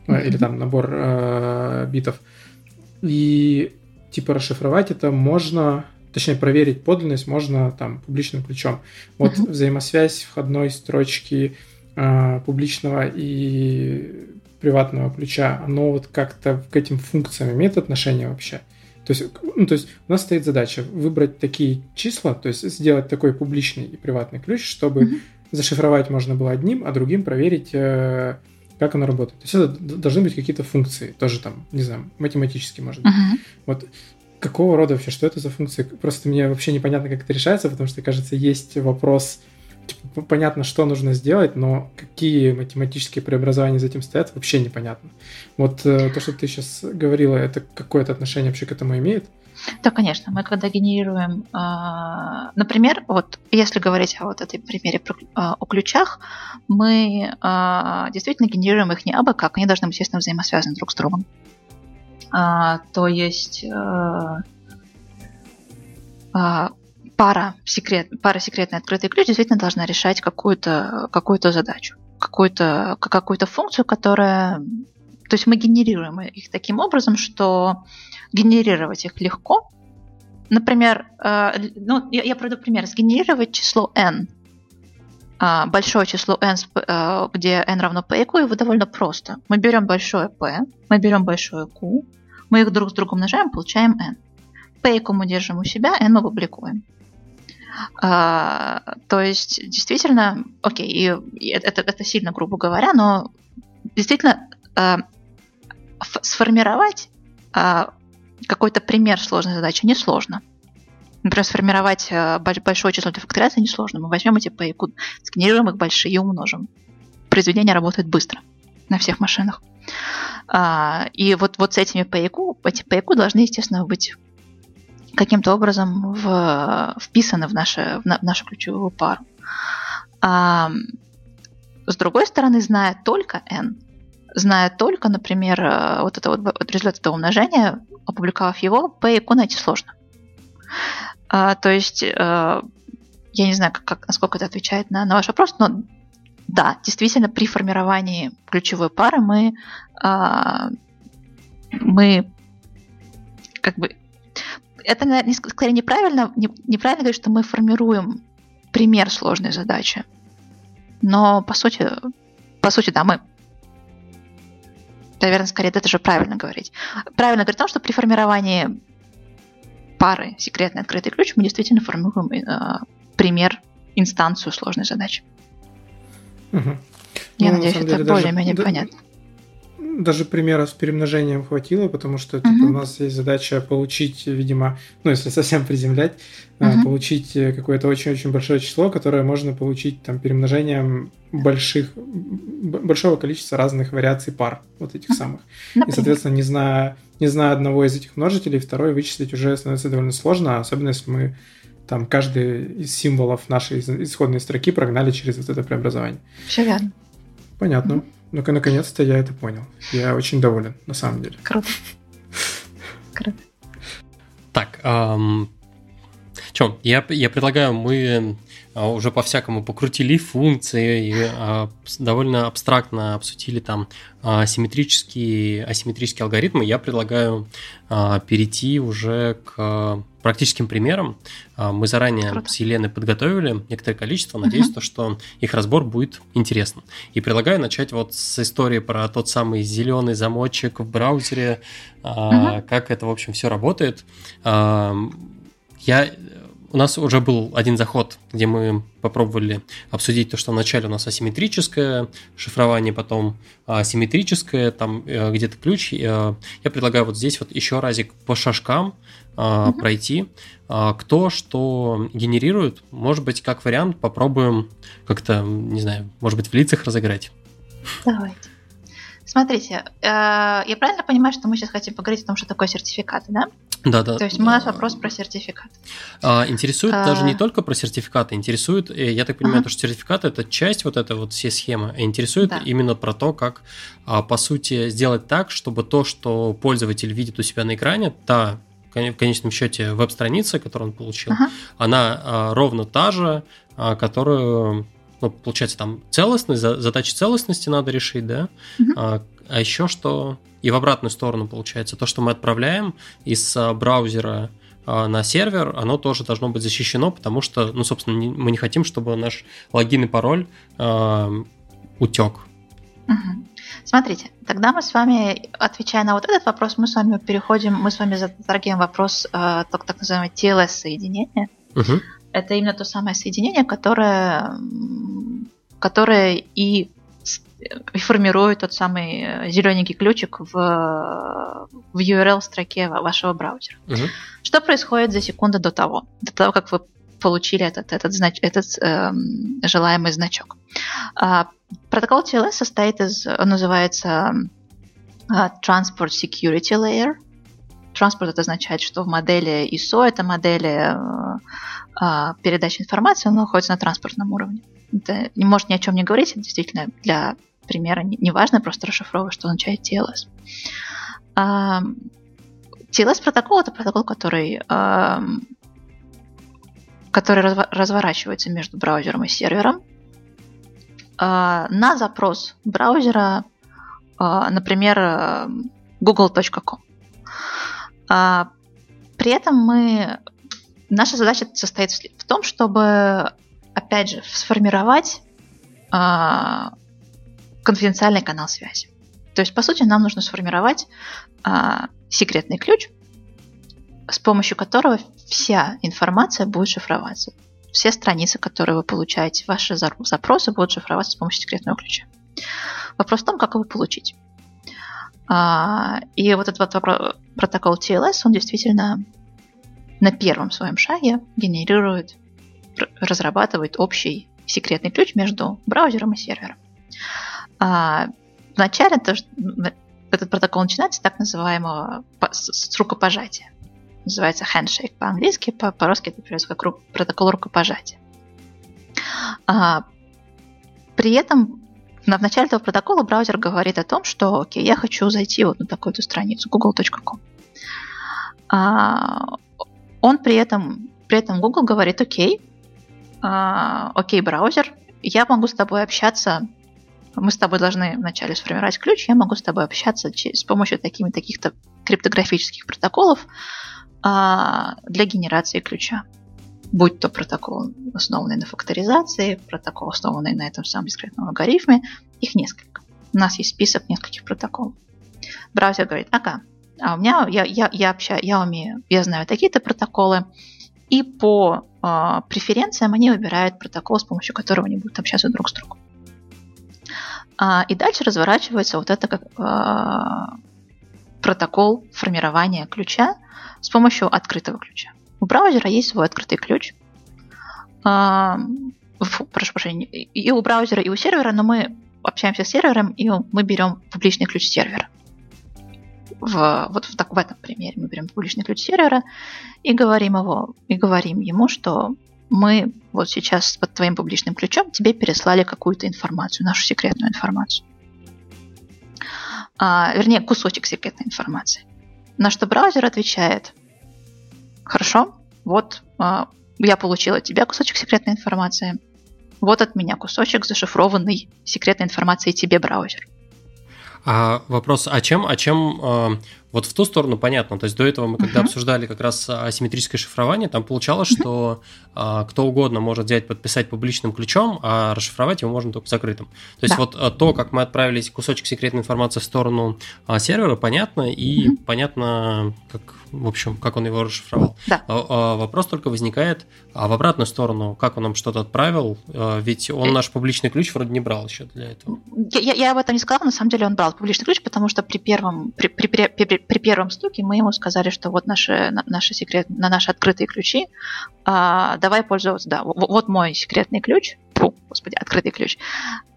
mm-hmm. или там набор э, битов. И типа расшифровать это можно, точнее проверить подлинность можно там публичным ключом. Вот mm-hmm. взаимосвязь входной строчки э, публичного и приватного ключа, оно вот как-то к этим функциям имеет отношение вообще? То есть, ну, то есть у нас стоит задача выбрать такие числа, то есть сделать такой публичный и приватный ключ, чтобы mm-hmm. зашифровать можно было одним, а другим проверить, э, как оно работает. То есть это должны быть какие-то функции, тоже там, не знаю, математические, может быть. Mm-hmm. Вот какого рода вообще, что это за функции? Просто мне вообще непонятно, как это решается, потому что, кажется, есть вопрос типа, понятно, что нужно сделать, но какие математические преобразования за этим стоят, вообще непонятно. Вот э, то, что ты сейчас говорила, это какое-то отношение вообще к этому имеет? Да, конечно. Мы когда генерируем, э, например, вот если говорить о вот этой примере про, э, о ключах, мы э, действительно генерируем их не абы как, они должны быть, естественно, взаимосвязаны друг с другом. Э, то есть э, э, пара, секрет, пара секретный открытый ключ действительно должна решать какую-то какую задачу, какую-то какую функцию, которая... То есть мы генерируем их таким образом, что генерировать их легко. Например, э, ну, я, я приведу пример. Сгенерировать число n, э, большое число n, э, где n равно p и q, его довольно просто. Мы берем большое p, мы берем большое q, мы их друг с другом умножаем, получаем n. P и q мы держим у себя, n мы публикуем. А, то есть, действительно, окей, и, это, это сильно грубо говоря, но действительно а, сформировать а, какой-то пример сложной задачи несложно. Например, сформировать а, большое число для факторизации несложно. Мы возьмем эти пайку, сгенерируем их большие и умножим. Произведение работает быстро на всех машинах. А, и вот, вот с этими пайку, эти пайку должны, естественно, быть каким-то образом в, вписаны в, наше, в, на, в нашу ключевую пару. А, с другой стороны, зная только n, зная только, например, э, вот это вот результат этого умножения, опубликовав его, p и q найти сложно. А, то есть, а, я не знаю, как, как, насколько это отвечает на, на ваш вопрос, но да, действительно, при формировании ключевой пары мы, а, мы как бы это скорее неправильно, не, неправильно говорить, что мы формируем пример сложной задачи. Но по сути, по сути, да, мы наверное, скорее это же правильно говорить. Правильно говорить о том, что при формировании пары секретный открытый ключ мы действительно формируем э, пример, инстанцию сложной задачи. Угу. Я ну, надеюсь, это более-менее даже, понятно даже примера с перемножением хватило, потому что типа, uh-huh. у нас есть задача получить, видимо, ну, если совсем приземлять, uh-huh. получить э, какое-то очень-очень большое число, которое можно получить там перемножением больших, большого количества разных вариаций пар, вот этих uh-huh. самых. Например. И, соответственно, не зная, не зная одного из этих множителей, второй вычислить уже становится довольно сложно, особенно если мы там каждый из символов нашей исходной строки прогнали через вот это преобразование. Все верно. Понятно. Mm-hmm. Ну-ка, наконец-то я это понял. Я очень доволен, на самом деле. Круто. Круто. Так, эм, чем? Я, я предлагаю, мы уже по-всякому покрутили функции и а, довольно абстрактно обсудили там симметрические, асимметрические алгоритмы. Я предлагаю а, перейти уже к практическим примерам. Мы заранее Круто. с Еленой подготовили некоторое количество. Надеюсь, угу. то, что их разбор будет интересным. И предлагаю начать вот с истории про тот самый зеленый замочек в браузере, угу. как это, в общем, все работает. Я у нас уже был один заход, где мы попробовали обсудить то, что вначале у нас асимметрическое шифрование, потом асимметрическое, там э, где-то ключ. Э, я предлагаю вот здесь вот еще разик по шажкам угу. пройти. Кто что генерирует, может быть, как вариант попробуем как-то, не знаю, может быть, в лицах разыграть. Давайте. Смотрите, э, я правильно понимаю, что мы сейчас хотим поговорить о том, что такое сертификаты, да? Да, да. То есть у нас вопрос про сертификат. А, интересует а... даже не только про сертификаты, интересует, э, я так понимаю, ага. что сертификаты это часть вот этой вот всей схемы, а интересует да. именно про то, как а, по сути сделать так, чтобы то, что пользователь видит у себя на экране, та в конечном счете веб-страница, которую он получил, ага. она а, ровно та же, а, которую ну, получается, там целостность, задачи целостности надо решить, да, угу. а, а еще что и в обратную сторону получается, то, что мы отправляем из а, браузера а, на сервер, оно тоже должно быть защищено, потому что, ну, собственно, мы не хотим, чтобы наш логин и пароль э, утек. Угу. Смотрите, тогда мы с вами, отвечая на вот этот вопрос, мы с вами переходим, мы с вами затрагиваем вопрос э, так, так называемого TLS-соединения. Угу это именно то самое соединение, которое, которое и формирует тот самый э, зелененький ключик в, в URL-строке вашего браузера. Угу. Что происходит за секунду до того, до того, как вы получили этот, этот, знач, этот э, желаемый значок? А, протокол TLS состоит из, он называется uh, Transport Security Layer. Транспорт это означает, что в модели ISO, это модели э, а, передача информации, он находится на транспортном уровне. Это не может ни о чем не говорить, это действительно для примера не важно, просто расшифровывать, что означает TLS. А, TLS протокол это протокол, который, а, который разворачивается между браузером и сервером. На запрос браузера, например, google.com. При этом мы Наша задача состоит в том, чтобы, опять же, сформировать э, конфиденциальный канал связи. То есть, по сути, нам нужно сформировать э, секретный ключ, с помощью которого вся информация будет шифроваться. Все страницы, которые вы получаете, ваши запросы будут шифроваться с помощью секретного ключа. Вопрос в том, как его получить. А, и вот этот вот протокол TLS, он действительно на первом своем шаге генерирует, разрабатывает общий секретный ключ между браузером и сервером. А, вначале то, этот протокол начинается с так называемого с рукопожатия. Называется handshake по-английски, по-русски это переводится как протокол рукопожатия. А, при этом в начале этого протокола браузер говорит о том, что окей, я хочу зайти вот на такую-то страницу google.com. А, он при этом, при этом Google говорит, окей, э, окей, браузер, я могу с тобой общаться, мы с тобой должны вначале сформировать ключ, я могу с тобой общаться с помощью такими таких-то криптографических протоколов э, для генерации ключа. Будь то протокол, основанный на факторизации, протокол, основанный на этом самом дискретном алгоритме, их несколько. У нас есть список нескольких протоколов. Браузер говорит, ага, а у меня я, я, я общаюсь, я умею, я знаю такие-то протоколы, и по э, преференциям они выбирают протокол, с помощью которого они будут общаться друг с другом. А, и дальше разворачивается вот это как э, протокол формирования ключа с помощью открытого ключа. У браузера есть свой открытый ключ. Э, фу, прошу прощения, и у браузера, и у сервера, но мы общаемся с сервером, и мы берем публичный ключ сервера в, вот в, так, в этом примере мы берем публичный ключ сервера и говорим его, и говорим ему, что мы вот сейчас под твоим публичным ключом тебе переслали какую-то информацию, нашу секретную информацию. А, вернее, кусочек секретной информации. На что браузер отвечает, хорошо, вот а, я получил от тебя кусочек секретной информации, вот от меня кусочек зашифрованной секретной информации тебе, браузер. А вопрос, а чем, а чем э, вот в ту сторону понятно. То есть до этого мы, когда uh-huh. обсуждали как раз асимметрическое шифрование, там получалось, uh-huh. что а, кто угодно может взять, подписать публичным ключом, а расшифровать его можно только закрытым. То есть да. вот а, то, как мы отправили кусочек секретной информации в сторону а, сервера, понятно, и uh-huh. понятно, как, в общем, как он его расшифровал. Да. А, а, вопрос только возникает, а в обратную сторону, как он нам что-то отправил, а, ведь он э. наш публичный ключ вроде не брал еще для этого. Я, я, я об этом не сказала, на самом деле он брал публичный ключ, потому что при первом, при, при, при, при первом стуке мы ему сказали, что вот наши, наши секрет, на наши открытые ключи, а, давай пользоваться, да, вот мой секретный ключ, фу, господи, открытый ключ,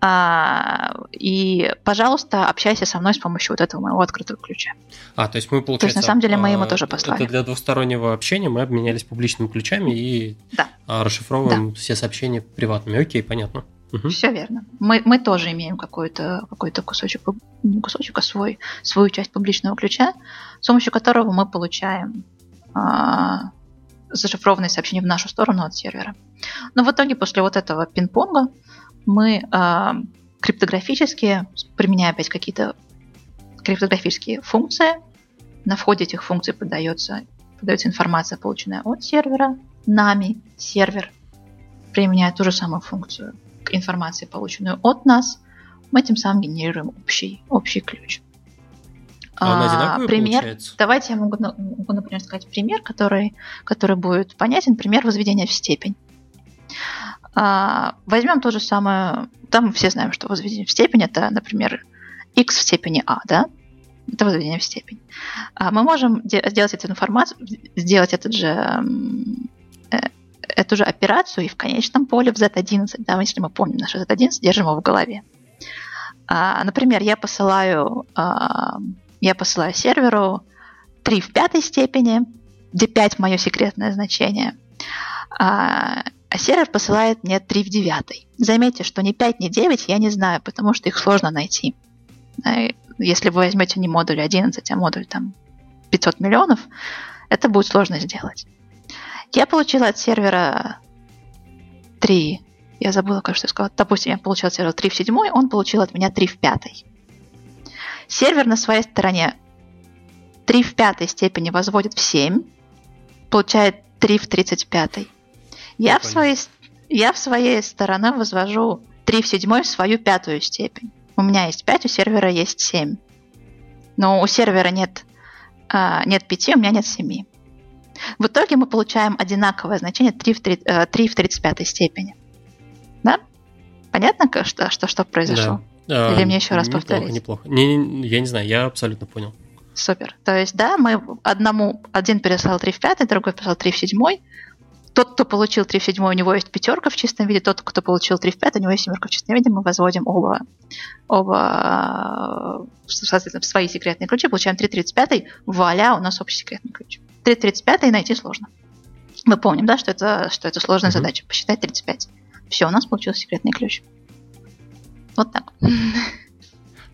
а, и, пожалуйста, общайся со мной с помощью вот этого моего открытого ключа. А, то есть мы, получается... То есть, на самом деле, мы ему а, тоже послали. Это для двустороннего общения мы обменялись публичными ключами и да. расшифровываем да. все сообщения приватными. Окей, понятно. Угу. Все верно. Мы, мы тоже имеем какой-то какой кусочек, не кусочек, а свой, свою часть публичного ключа, с помощью которого мы получаем а, зашифрованные сообщения в нашу сторону от сервера. Но в итоге после вот этого пинг-понга мы а, криптографически, применяя опять какие-то криптографические функции, на входе этих функций подается, подается информация, полученная от сервера, нами, сервер применяет ту же самую функцию информации, полученную от нас, мы тем самым генерируем общий, общий ключ. А он одинаковый пример, получается? Давайте я могу, могу, например, сказать пример, который, который будет понятен. Пример возведения в степень. А, возьмем то же самое, там мы все знаем, что возведение в степень это, например, x в степени a, да? Это возведение в степень. А мы можем сделать эту информацию, сделать этот же эту же операцию и в конечном поле в Z11, да, если мы помним наш Z11, держим его в голове. А, например, я посылаю, а, я посылаю серверу 3 в пятой степени, где 5 мое секретное значение, а, а сервер посылает мне 3 в девятой. Заметьте, что ни 5, ни 9 я не знаю, потому что их сложно найти. Если вы возьмете не модуль 11, а модуль там 500 миллионов, это будет сложно сделать. Я получила от сервера 3. Я забыла, как что я сказала. Допустим, я получила от сервера 3 в 7, он получил от меня 3 в 5. Сервер на своей стороне 3 в пятой степени возводит в 7, получает 3 в 35. Я в, своей, я в своей стороне возвожу 3 в 7 в свою пятую степень. У меня есть 5, у сервера есть 7. Но у сервера нет, а, нет 5, у меня нет 7. В итоге мы получаем одинаковое значение 3 в, 3, 3 в 35 степени. Да? Понятно, что, что, что произошло? Да. Или мне еще раз неплохо, повторить? Неплохо, не, не, я не знаю, я абсолютно понял. Супер. То есть, да, мы одному, один переслал 3 в 5, другой переслал 3 в 7. Тот, кто получил 3 в 7, у него есть пятерка в чистом виде, тот, кто получил 3 в 5, у него есть семерка в чистом виде, мы возводим оба, оба соответственно, свои секретные ключи, получаем 3 35, вуаля, у нас общий секретный ключ. 3.35 найти сложно. Мы помним, да, что это, что это сложная mm-hmm. задача, посчитать 35. Все, у нас получился секретный ключ. Вот так.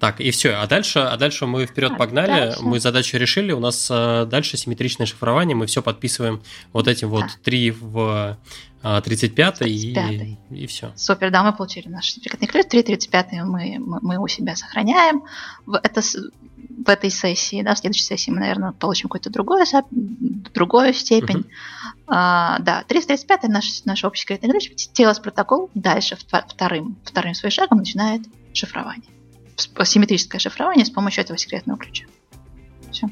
Так, и все. А дальше, а дальше мы вперед а погнали. Дальше. Мы задачу решили. У нас а, дальше симметричное шифрование. Мы все подписываем вот этим вот 3 в а, 35, 35. И, и все. Супер, да, мы получили наш секретный ключ. 3 35 мы, мы, мы у себя сохраняем. Это в этой сессии, да, в следующей сессии мы, наверное, получим какую-то другую, другую степень. Uh-huh. А, да, 335 наш, наш общий секретный ключ. Телос протокол дальше вторым, вторым своим шагом начинает шифрование симметрическое шифрование с помощью этого секретного ключа. Все.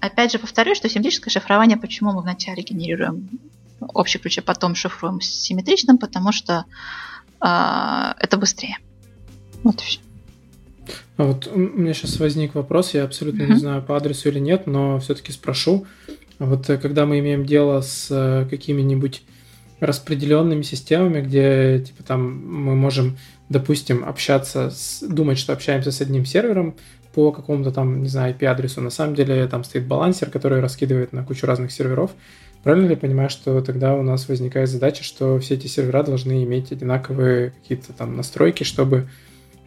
Опять же повторю, что симметрическое шифрование, почему мы вначале генерируем общий ключ, а потом шифруем с симметричным, потому что э, это быстрее. Вот и все. А вот у меня сейчас возник вопрос, я абсолютно mm-hmm. не знаю по адресу или нет, но все-таки спрошу. Вот э, когда мы имеем дело с э, какими-нибудь распределенными системами, где типа там мы можем допустим, общаться, с, думать, что общаемся с одним сервером по какому-то там, не знаю, IP-адресу. На самом деле там стоит балансер, который раскидывает на кучу разных серверов. Правильно ли я понимаю, что тогда у нас возникает задача, что все эти сервера должны иметь одинаковые какие-то там настройки, чтобы,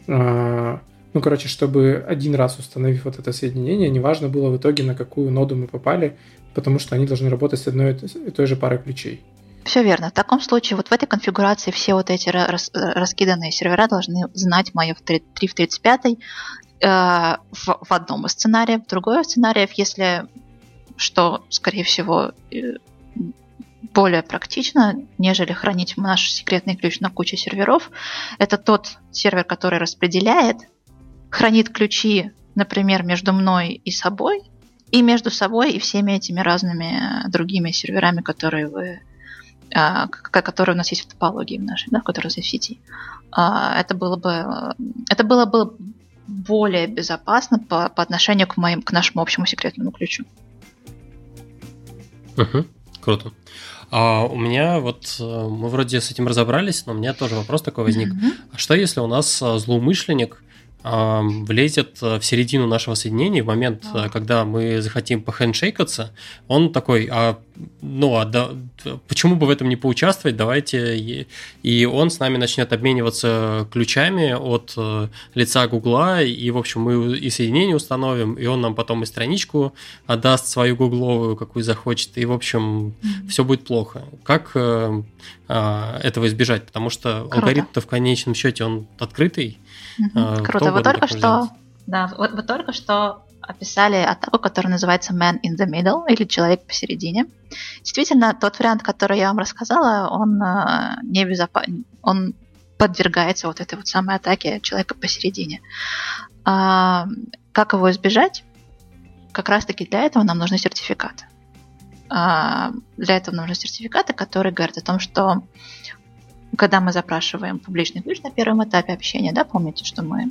э, ну, короче, чтобы один раз установив вот это соединение, неважно было в итоге, на какую ноду мы попали, потому что они должны работать с одной и той же парой ключей. Все верно. В таком случае вот в этой конфигурации все вот эти рас, раскиданные сервера должны знать мое в 3, 3 в 35 э, в, в одном из сценариев. В другой из сценариев, если что, скорее всего, э, более практично, нежели хранить наш секретный ключ на куче серверов, это тот сервер, который распределяет, хранит ключи, например, между мной и собой, и между собой и всеми этими разными другими серверами, которые вы а, которая у нас есть в топологии в нашей, да, в которой у нас есть в сети, а, это было бы, это было бы более безопасно по, по отношению к, моим, к нашему общему секретному ключу. Угу, круто. А у меня вот э, мы вроде с этим разобрались, но у меня тоже вопрос такой возник. Mm-hmm. А что если у нас э, злоумышленник влезет э, в середину нашего соединения в момент, э, когда мы захотим похендшейкаться, он такой, а ну а да, почему бы в этом не поучаствовать, давайте, и он с нами начнет обмениваться ключами от э, лица Гугла, и, в общем, мы и соединение установим, и он нам потом и страничку отдаст свою гугловую, какую захочет, и, в общем, mm-hmm. все будет плохо. Как э, этого избежать? Потому что алгоритм-то в конечном счете он открытый, Угу. Круто. Вы только что, да, вы, вы только что описали атаку, которая называется Man in the Middle или Человек посередине. Действительно, тот вариант, который я вам рассказала, он э, не безопасен, он подвергается вот этой вот самой атаке Человека посередине. А, как его избежать? Как раз-таки для этого нам нужны сертификаты. А, для этого нужны сертификаты, которые говорят о том, что когда мы запрашиваем публичный ключ на первом этапе общения, да, помните, что мы,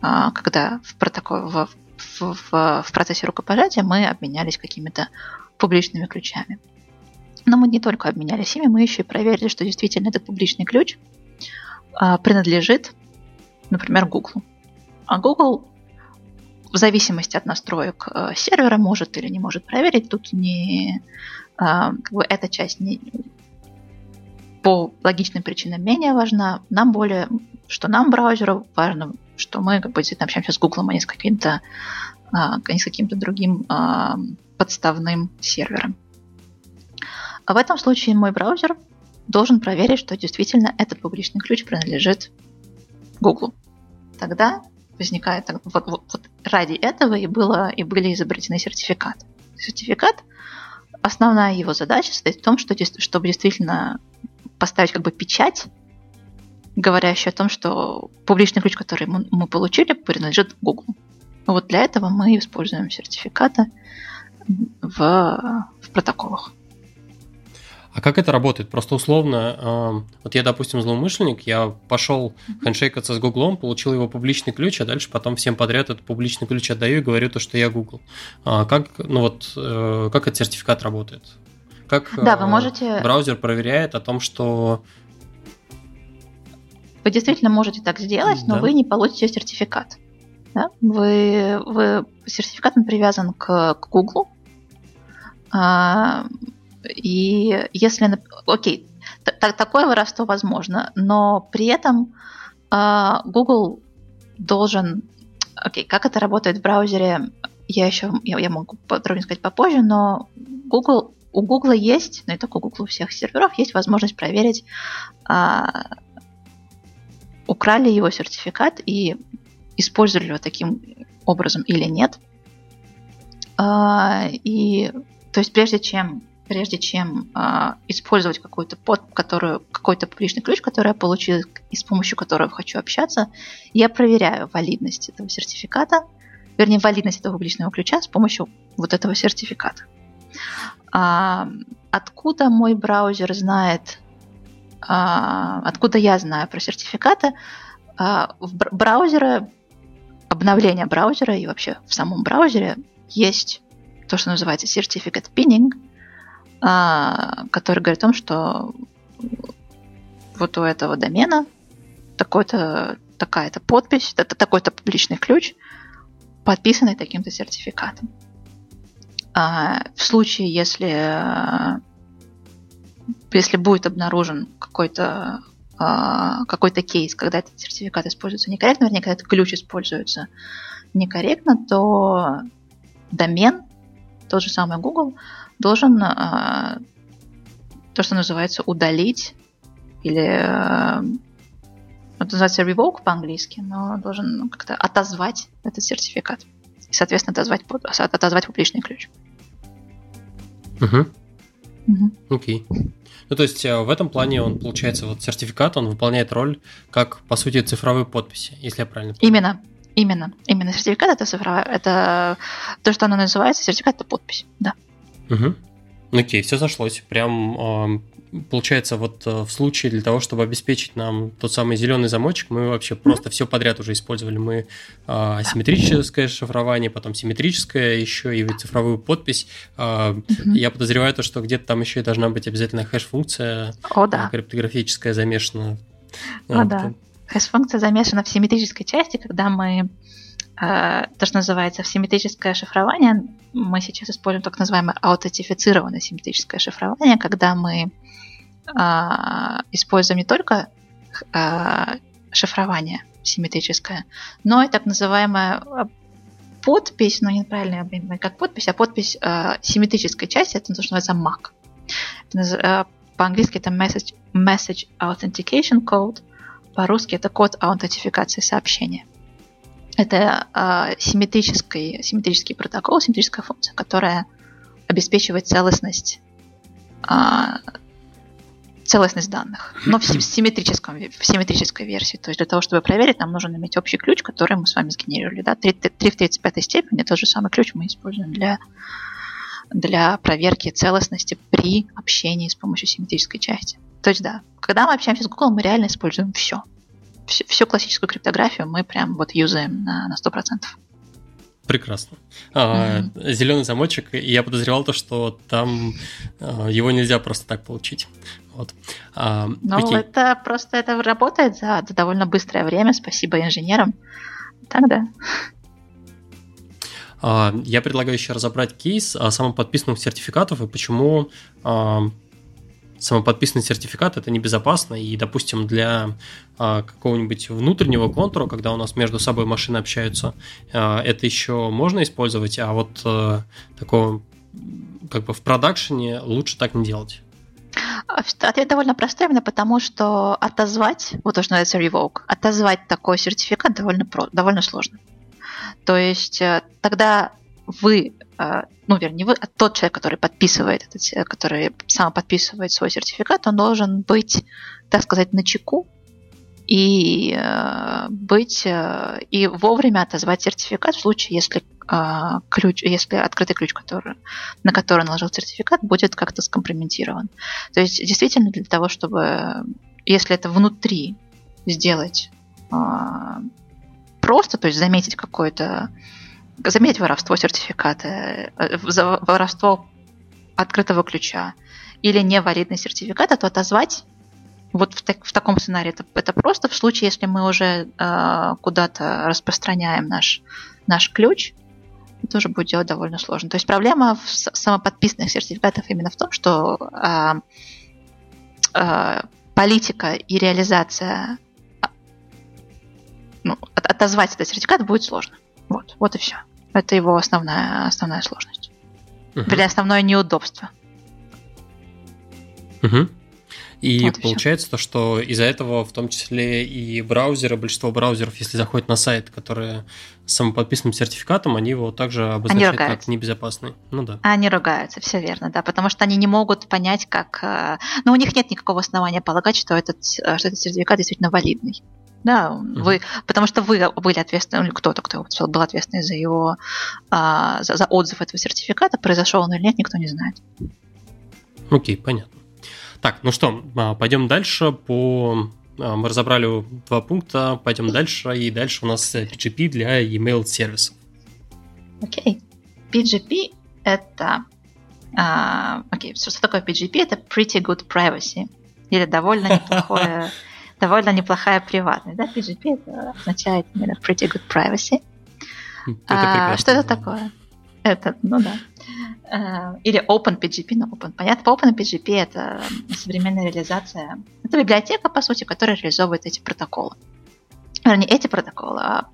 а, когда в, протокол, в, в, в, в процессе рукопожатия мы обменялись какими-то публичными ключами. Но мы не только обменялись ими, мы еще и проверили, что действительно этот публичный ключ а, принадлежит, например, Google. А Google в зависимости от настроек э, сервера может или не может проверить. Тут не а, как бы эта часть не, по логичным причинам менее важна. Нам более, что нам, браузеру, важно, что мы как бы действительно общаемся с Google, а не с каким-то а, не с каким-то другим а, подставным сервером. А в этом случае мой браузер должен проверить, что действительно этот публичный ключ принадлежит Google. Тогда возникает вот, вот, вот ради этого и было и были изобретены сертификаты. Сертификат основная его задача состоит в том, что, чтобы действительно поставить как бы печать, говорящую о том, что публичный ключ, который мы, мы получили, принадлежит Google. Вот для этого мы используем сертификаты в, в протоколах. А как это работает? Просто условно, э, вот я, допустим, злоумышленник, я пошел хендшейкаться с Гуглом, получил его публичный ключ, а дальше потом всем подряд этот публичный ключ отдаю и говорю то, что я Google. А как, ну вот, э, как этот сертификат работает? Как да, вы э, можете... браузер проверяет о том, что... Вы действительно можете так сделать, но да. вы не получите сертификат. Да? Вы, вы сертификат привязан к, к Google. А, и если... Окей, т- такое воровство возможно, но при этом а, Google должен... Окей, как это работает в браузере, я еще я, я могу подробнее сказать попозже, но Google у Google есть, ну, и только у Google у всех серверов есть возможность проверить, а, украли его сертификат и использовали его таким образом или нет. А, и то есть прежде чем прежде чем а, использовать какую-то под, которую, какой-то публичный ключ, который я получил и с помощью которого хочу общаться, я проверяю валидность этого сертификата, вернее, валидность этого публичного ключа с помощью вот этого сертификата. А, откуда мой браузер знает, а, откуда я знаю про сертификаты? А, в браузере, обновление браузера и вообще в самом браузере есть то, что называется Certificate Pinning, а, который говорит о том, что вот у этого домена такой-то, такая-то подпись, такой-то публичный ключ, подписанный таким-то сертификатом. А, в случае, если, если будет обнаружен какой-то а, какой-то кейс, когда этот сертификат используется некорректно, вернее, когда этот ключ используется некорректно, то домен, тот же самый Google, должен а, то, что называется, удалить или это называется revoke по-английски, но должен как-то отозвать этот сертификат и, соответственно, отозвать, отозвать публичный ключ. Угу. Угу. Окей. Ну, то есть э, в этом плане он, получается, вот сертификат, он выполняет роль как, по сути, цифровой подписи, если я правильно понимаю. Именно. Именно. Именно сертификат это цифровая, это то, что оно называется, сертификат это подпись, да. Угу. Окей, все сошлось. Прям получается, вот э, в случае для того, чтобы обеспечить нам тот самый зеленый замочек, мы вообще просто все подряд уже использовали. Мы а, асимметрическое шифрование, потом симметрическое, еще и цифровую подпись. mm Я подозреваю то, что где-то там еще и должна быть обязательно хэш-функция О, да. криптографическая замешана. О, вот. да. Хэш-функция замешана в симметрической части, когда мы то, что называется симметрическое шифрование, мы сейчас используем так называемое аутентифицированное симметрическое шифрование, когда мы а, используем не только а, шифрование симметрическое, но и так называемая а, подпись, но неправильно я понимаю, как подпись, а подпись симметрической части, это то, что называется MAC. По-английски это message, message Authentication Code, по-русски это код аутентификации сообщения. Это э, симметрический, симметрический протокол, симметрическая функция, которая обеспечивает целостность э, целостность данных, но в, симметрическом, в симметрической версии. То есть для того, чтобы проверить, нам нужно иметь общий ключ, который мы с вами сгенерировали. Да? 3, 3 в 35 степени тот же самый ключ мы используем для, для проверки целостности при общении с помощью симметрической части. То есть да, когда мы общаемся с Google, мы реально используем все. Всю, всю классическую криптографию мы прям вот юзаем на, на 100%. Прекрасно. Mm-hmm. Зеленый замочек, я подозревал то, что там а, его нельзя просто так получить. Вот. А, ну, окей. это просто это работает за, за довольно быстрое время. Спасибо инженерам. Так, да. А, я предлагаю еще разобрать кейс самоподписанных сертификатов и почему а, самоподписанный сертификат это небезопасно. И, допустим, для какого-нибудь внутреннего контура, когда у нас между собой машины общаются, это еще можно использовать, а вот такого как бы в продакшене лучше так не делать. Ответ довольно простой, именно потому что отозвать, вот то, что называется revoke, отозвать такой сертификат довольно, про, довольно сложно. То есть э, тогда вы, ну, вернее, вы, а тот человек, который подписывает, этот, который сам подписывает свой сертификат, он должен быть, так сказать, на чеку и э, быть и вовремя отозвать сертификат в случае, если а, ключ, если открытый ключ, который, на который наложил сертификат, будет как-то скомпрометирован. То есть действительно для того, чтобы, если это внутри сделать а, просто, то есть заметить какое-то, заметить воровство сертификата, э, воровство открытого ключа или невалидный сертификат, то отозвать вот в, так, в таком сценарии это, это просто в случае, если мы уже э, куда-то распространяем наш, наш ключ, тоже будет делать довольно сложно. То есть проблема в самоподписанных сертификатах именно в том, что э, э, политика и реализация а, ну, от, отозвать этот сертификат будет сложно. Вот, вот и все. Это его основная, основная сложность. Угу. Или основное неудобство. Угу. И вот получается то, что из-за этого в том числе и браузеры, большинство браузеров, если заходят на сайт, который с самоподписанным сертификатом, они его также обозначают как небезопасный. Ну да. Они ругаются, все верно, да, потому что они не могут понять, как... Э, ну, у них нет никакого основания полагать, что этот, э, что этот сертификат действительно валидный. Да, угу. вы, потому что вы были ответственны, или кто-то, кто был ответственный за его, а, за, за отзыв этого сертификата, произошел он или нет, никто не знает. Окей, понятно. Так, ну что, а, пойдем дальше по... А, мы разобрали два пункта, пойдем дальше, и дальше у нас PGP для email сервисов. Окей. Okay. PGP это... Uh, окей, okay. что такое PGP? Это Pretty Good Privacy. Или довольно неплохое довольно неплохая приватность. Да? PGP это означает именно Pretty Good Privacy. Это а, что это такое? Это, ну да. Э, или OpenPGP, ну, Open, понятно, OpenPGP это современная реализация, это библиотека, по сути, которая реализовывает эти протоколы. Вернее, эти протоколы, а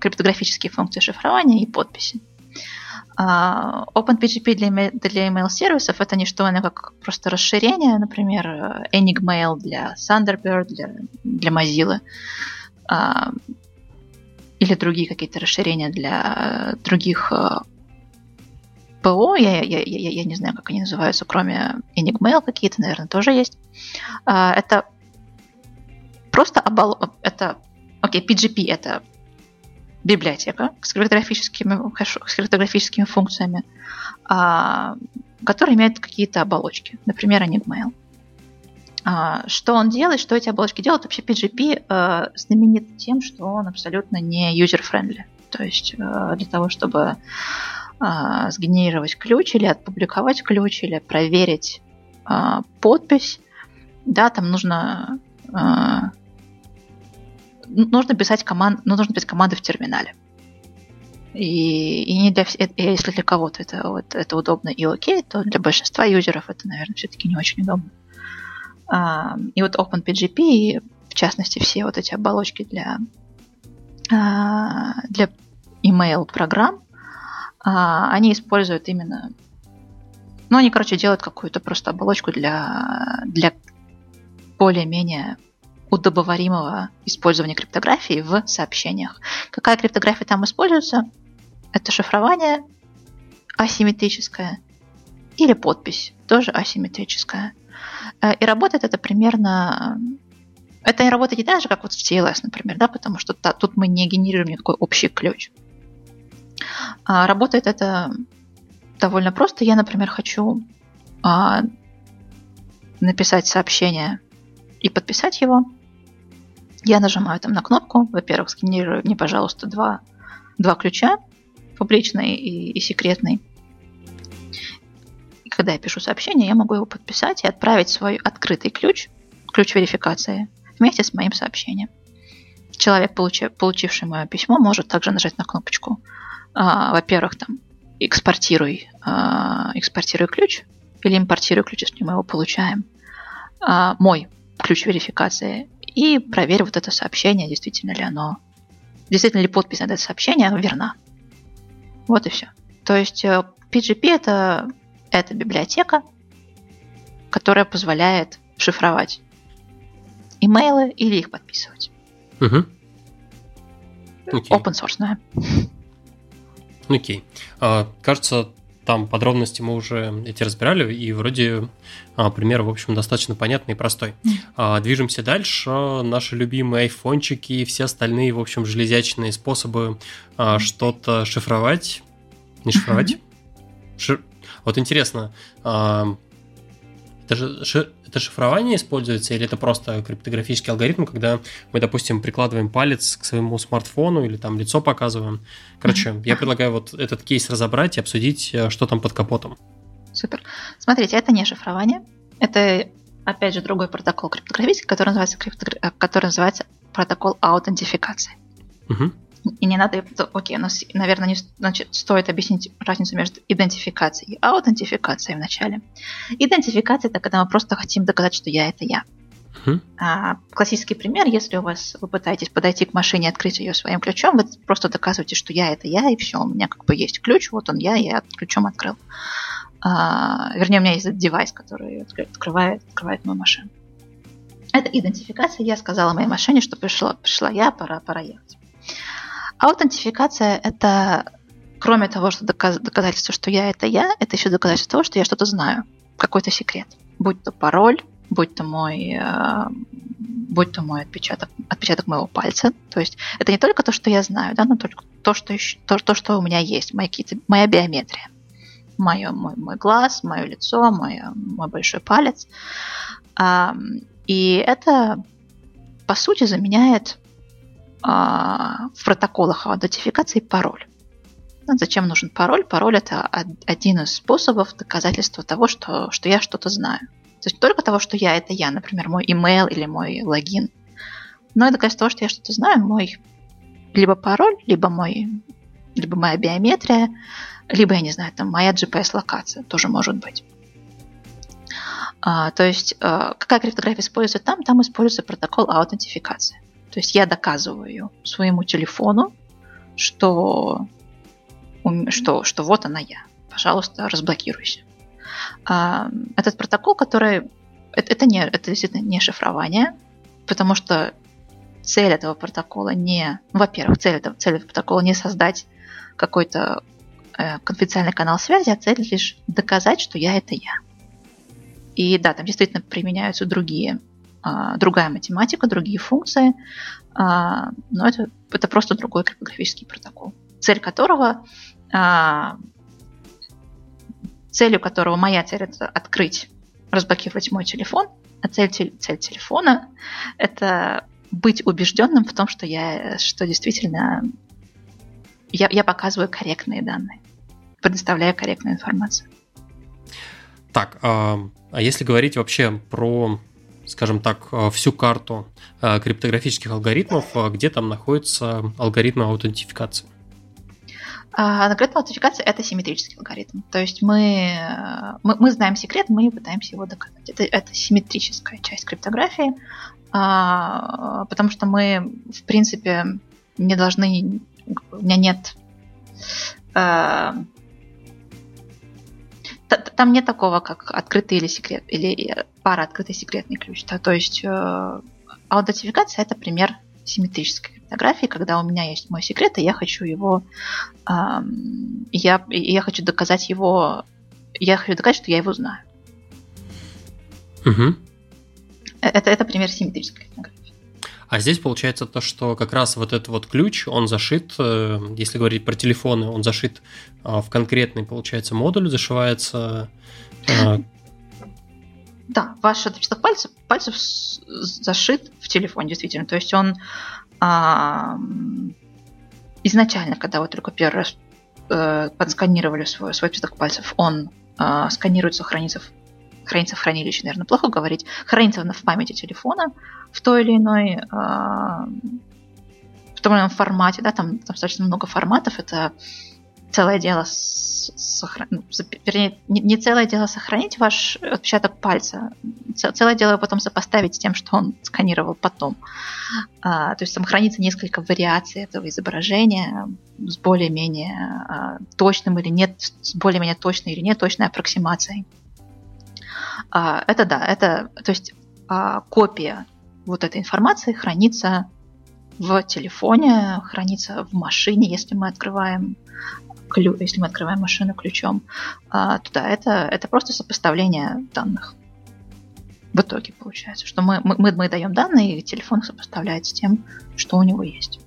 криптографические функции шифрования и подписи. Uh, OpenPGP для, для email-сервисов это не что иное, как просто расширение, например, Enigmail для Thunderbird, для, для Mozilla, uh, или другие какие-то расширения для других uh, ПО, я, я, я, я не знаю, как они называются, кроме Enigmail какие-то, наверное, тоже есть. А, это просто обол... Это, окей, PGP это библиотека с криптографическими, с криптографическими функциями. А, который имеет какие-то оболочки, например, Enigmail. А, что он делает, что эти оболочки делают? Вообще PGP знаменит тем, что он абсолютно не user-friendly. То есть для того, чтобы э, сгенерировать ключ или отпубликовать ключ, или проверить э, подпись, да, там нужно э, нужно писать команд, ну, нужно писать команды в терминале. И, и не для если для кого-то это, вот, это удобно и окей, то для большинства юзеров это, наверное, все-таки не очень удобно. А, и вот OpenPGP, в частности, все вот эти оболочки для, а, для email программ, а, они используют именно ну, они, короче, делают какую-то просто оболочку для, для более-менее удобоваримого использования криптографии в сообщениях. Какая криптография там используется? Это шифрование асимметрическое или подпись, тоже асимметрическая. Э, и работает это примерно... Это не работает не так же, как вот в TLS, например, да, потому что тут мы не генерируем никакой общий ключ. А работает это довольно просто. Я, например, хочу а, написать сообщение и подписать его. Я нажимаю там на кнопку. Во-первых, сгенерируй мне, пожалуйста, два, два ключа, публичный и, и секретный когда я пишу сообщение, я могу его подписать и отправить свой открытый ключ, ключ верификации, вместе с моим сообщением. Человек, получи, получивший мое письмо, может также нажать на кнопочку. А, во-первых, там экспортируй, а, экспортируй ключ или импортируй ключ, если мы его получаем. А, мой ключ верификации и проверь вот это сообщение, действительно ли оно, действительно ли подпись на это сообщение верна. Вот и все. То есть PGP э, это это библиотека, которая позволяет шифровать имейлы или их подписывать. Угу. Okay. Open source. Окей. Okay. А, кажется, там подробности мы уже эти разбирали, и вроде а, пример, в общем, достаточно понятный и простой. А, движемся дальше. Наши любимые айфончики и все остальные, в общем, железячные способы что-то шифровать. Не шифровать? Ши- вот интересно, это же это шифрование используется или это просто криптографический алгоритм, когда мы, допустим, прикладываем палец к своему смартфону или там лицо показываем. Короче, mm-hmm. я предлагаю вот этот кейс разобрать и обсудить, э, что там под капотом. Супер. Смотрите, это не шифрование. Это, опять же, другой протокол криптографический, который называется, криптограф... Э, который называется протокол аутентификации. Угу. И не надо... Окей, у нас, наверное, не, значит, стоит объяснить разницу между идентификацией и аутентификацией в начале. Идентификация – это когда мы просто хотим доказать, что я – это я. Uh-huh. А, классический пример, если у вас вы пытаетесь подойти к машине и открыть ее своим ключом, вы просто доказываете, что я это я, и все, у меня как бы есть ключ, вот он я, я ключом открыл. А, вернее, у меня есть этот девайс, который открывает, открывает мою машину. Это идентификация. Я сказала моей машине, что пришла, пришла я, пора, пора ехать. Аутентификация – это, кроме того, что доказ, доказательство, что я – это я, это еще доказательство того, что я что-то знаю, какой-то секрет. Будь то пароль, будь то мой, э, будь то мой отпечаток, отпечаток моего пальца. То есть это не только то, что я знаю, да, но только то, что, еще, то, то что у меня есть, мои какие-то, моя биометрия. Мое, мой, мой глаз, мое лицо, мой, мой большой палец. И это, по сути, заменяет а, в протоколах аутентификации пароль. Ну, зачем нужен пароль? Пароль это один из способов доказательства того, что, что я что-то знаю. То есть не только того, что я это я, например, мой email или мой логин, но и доказательство того, что я что-то знаю, мой либо пароль, либо мой либо моя биометрия, либо, я не знаю, там моя GPS-локация тоже может быть. А, то есть, а, какая криптография используется там? Там используется протокол аутентификации. То есть я доказываю своему телефону, что, что, что вот она я. Пожалуйста, разблокируйся. А, этот протокол, который... Это, это, не, это действительно не шифрование, потому что цель этого протокола не... Во-первых, цель этого, цель этого протокола не создать какой-то э, конфиденциальный канал связи, а цель лишь доказать, что я это я. И да, там действительно применяются другие другая математика, другие функции, а, но это, это просто другой криптографический протокол, цель которого а, целью которого моя цель это открыть, разблокировать мой телефон, а цель, цель телефона это быть убежденным в том, что я, что действительно я, я показываю корректные данные, предоставляю корректную информацию. Так, а, а если говорить вообще про, скажем так, а, всю карту а, криптографических алгоритмов, а, где там находится алгоритм аутентификации? А, алгоритм аутентификации это симметрический алгоритм. То есть мы, мы, мы знаем секрет, мы пытаемся его доказать. Это, это симметрическая часть криптографии, а, потому что мы, в принципе, не должны, у меня нет а, там нет такого, как открытый или секрет, или пара открытый секретный ключ. Да? То есть э, аутентификация это пример симметрической криптографии, когда у меня есть мой секрет, и я хочу его, э, я, я хочу доказать его, я хочу доказать, что я его знаю. Угу. Это, это пример симметрической криптографии. А здесь получается то, что как раз вот этот вот ключ, он зашит, э, если говорить про телефоны, он зашит э, в конкретный, получается, модуль, зашивается. Да, ваш отпечаток пальцев, пальцев зашит в телефон, действительно. То есть он а, изначально, когда вы только первый раз э, подсканировали свой, свой отпечаток пальцев, он э, сканируется, хранится в хранится в хранилище, наверное, плохо говорить, хранится в памяти телефона в той или иной э, в том или ином формате, да, там, там достаточно много форматов, это целое дело сохран... ну, вернее, не, не целое дело сохранить ваш отпечаток пальца, целое дело потом сопоставить с тем, что он сканировал потом. А, то есть там хранится несколько вариаций этого изображения с более-менее а, точным или нет, с более-менее точной или нет точной аппроксимацией. А, это да, это, то есть а, копия вот этой информации хранится в телефоне, хранится в машине, если мы открываем ключ, если мы открываем машину ключом, а, то да, это, это просто сопоставление данных. В итоге получается, что мы, мы, мы даем данные, и телефон сопоставляет с тем, что у него есть.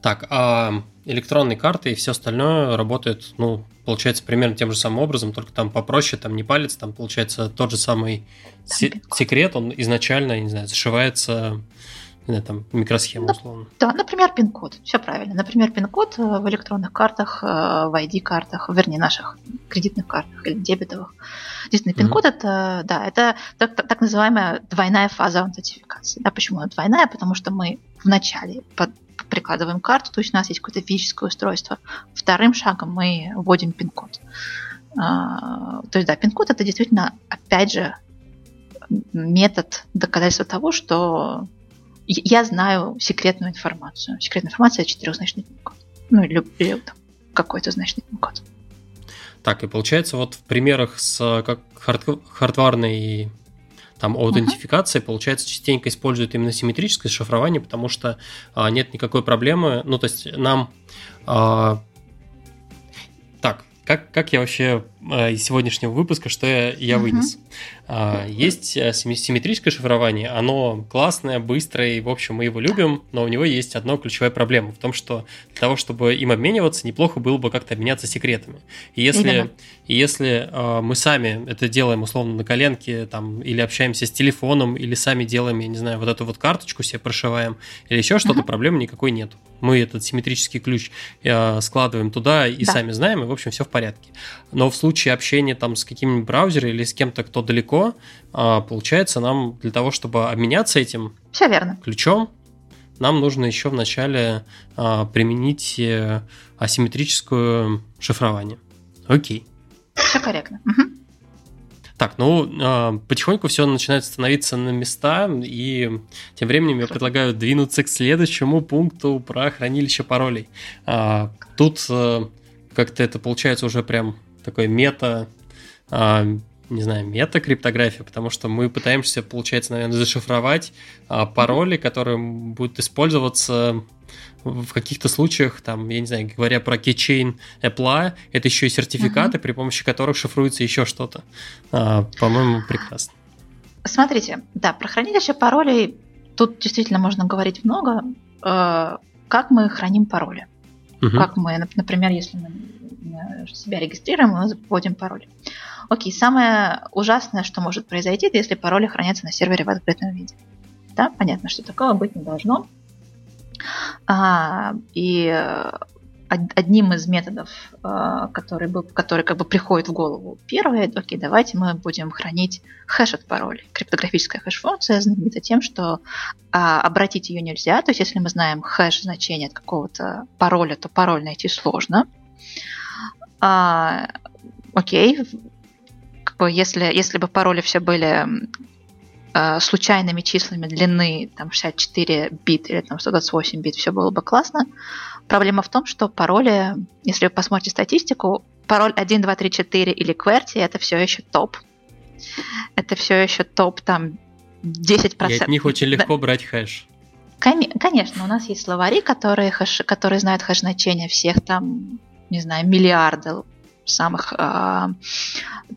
Так, а электронные карты и все остальное работает, ну, получается, примерно тем же самым образом, только там попроще, там не палец, там получается тот же самый се- секрет, он изначально, не знаю, зашивается знаю, там микросхема условно. Да, например, пин-код. Все правильно. Например, пин-код э, в электронных картах, э, в ID-картах, вернее, наших кредитных картах или дебетовых. Действительно, пин-код mm-hmm. это, да, это так, так, так называемая двойная фаза аутентификации. Да, почему она двойная? Потому что мы вначале под, прикладываем карту, то есть у нас есть какое-то физическое устройство. Вторым шагом мы вводим пин-код. А, то есть, да, пин-код это действительно, опять же, метод доказательства того, что я знаю секретную информацию. Секретная информация – четырехзначный пин-код. Ну, или, или там, какой-то значный пин-код. Так, и получается, вот в примерах с как хард- хардварной там аутентификация, uh-huh. получается, частенько используют именно симметрическое шифрование, потому что а, нет никакой проблемы. Ну, то есть нам а, так, как, как я вообще из сегодняшнего выпуска, что я, я вынес? Uh-huh. Есть э, симметрическое шифрование, оно классное, быстрое, и, в общем, мы его любим, но у него есть одна ключевая проблема в том, что для того, чтобы им обмениваться, неплохо было бы как-то обменяться секретами. И если, и если э, мы сами это делаем условно на коленке, там, или общаемся с телефоном, или сами делаем, я не знаю, вот эту вот карточку себе прошиваем, или еще что-то, uh-huh. проблемы никакой нет. Мы этот симметрический ключ э, складываем туда и да. сами знаем, и, в общем, все в порядке. Но в случае общения там с каким-нибудь браузером или с кем-то, кто далеко. А, получается, нам для того, чтобы обменяться этим Все верно. ключом, нам нужно еще вначале а, применить э, асимметрическое шифрование. Окей. Все корректно. Угу. Так, ну, а, потихоньку все начинает становиться на места, и тем временем я предлагаю двинуться к следующему пункту про хранилище паролей. Тут э, как-то это получается уже прям такой мета не знаю, мета-криптография, потому что мы пытаемся, получается, наверное, зашифровать а, пароли, которые будут использоваться в каких-то случаях, там, я не знаю, говоря про keychain Apple, это еще и сертификаты, uh-huh. при помощи которых шифруется еще что-то. А, по-моему, прекрасно. Смотрите, да, про хранилище паролей тут действительно можно говорить много. Э, как мы храним пароли? Uh-huh. Как мы, например, если мы себя регистрируем, мы вводим пароль. Окей, самое ужасное, что может произойти, это если пароли хранятся на сервере в открытом виде. Да, понятно, что такого быть не должно. А, и одним из методов, а, который, был, который как бы приходит в голову первый, окей, давайте мы будем хранить хэш от пароля. Криптографическая хэш-функция знаменита тем, что а, обратить ее нельзя. То есть, если мы знаем хэш значение от какого-то пароля, то пароль найти сложно. А, окей, как бы если, если бы пароли все были а, случайными числами длины там 64 бит или там 128 бит, все было бы классно. Проблема в том, что пароли, если вы посмотрите статистику, пароль 1, 2, 3, 4 или QWERTY это все еще топ. Это все еще топ там 10%. И от них очень легко да. брать хэш. Конечно, у нас есть словари, которые, хэш, которые знают хэш-значения всех там, не знаю, миллиардов самых э,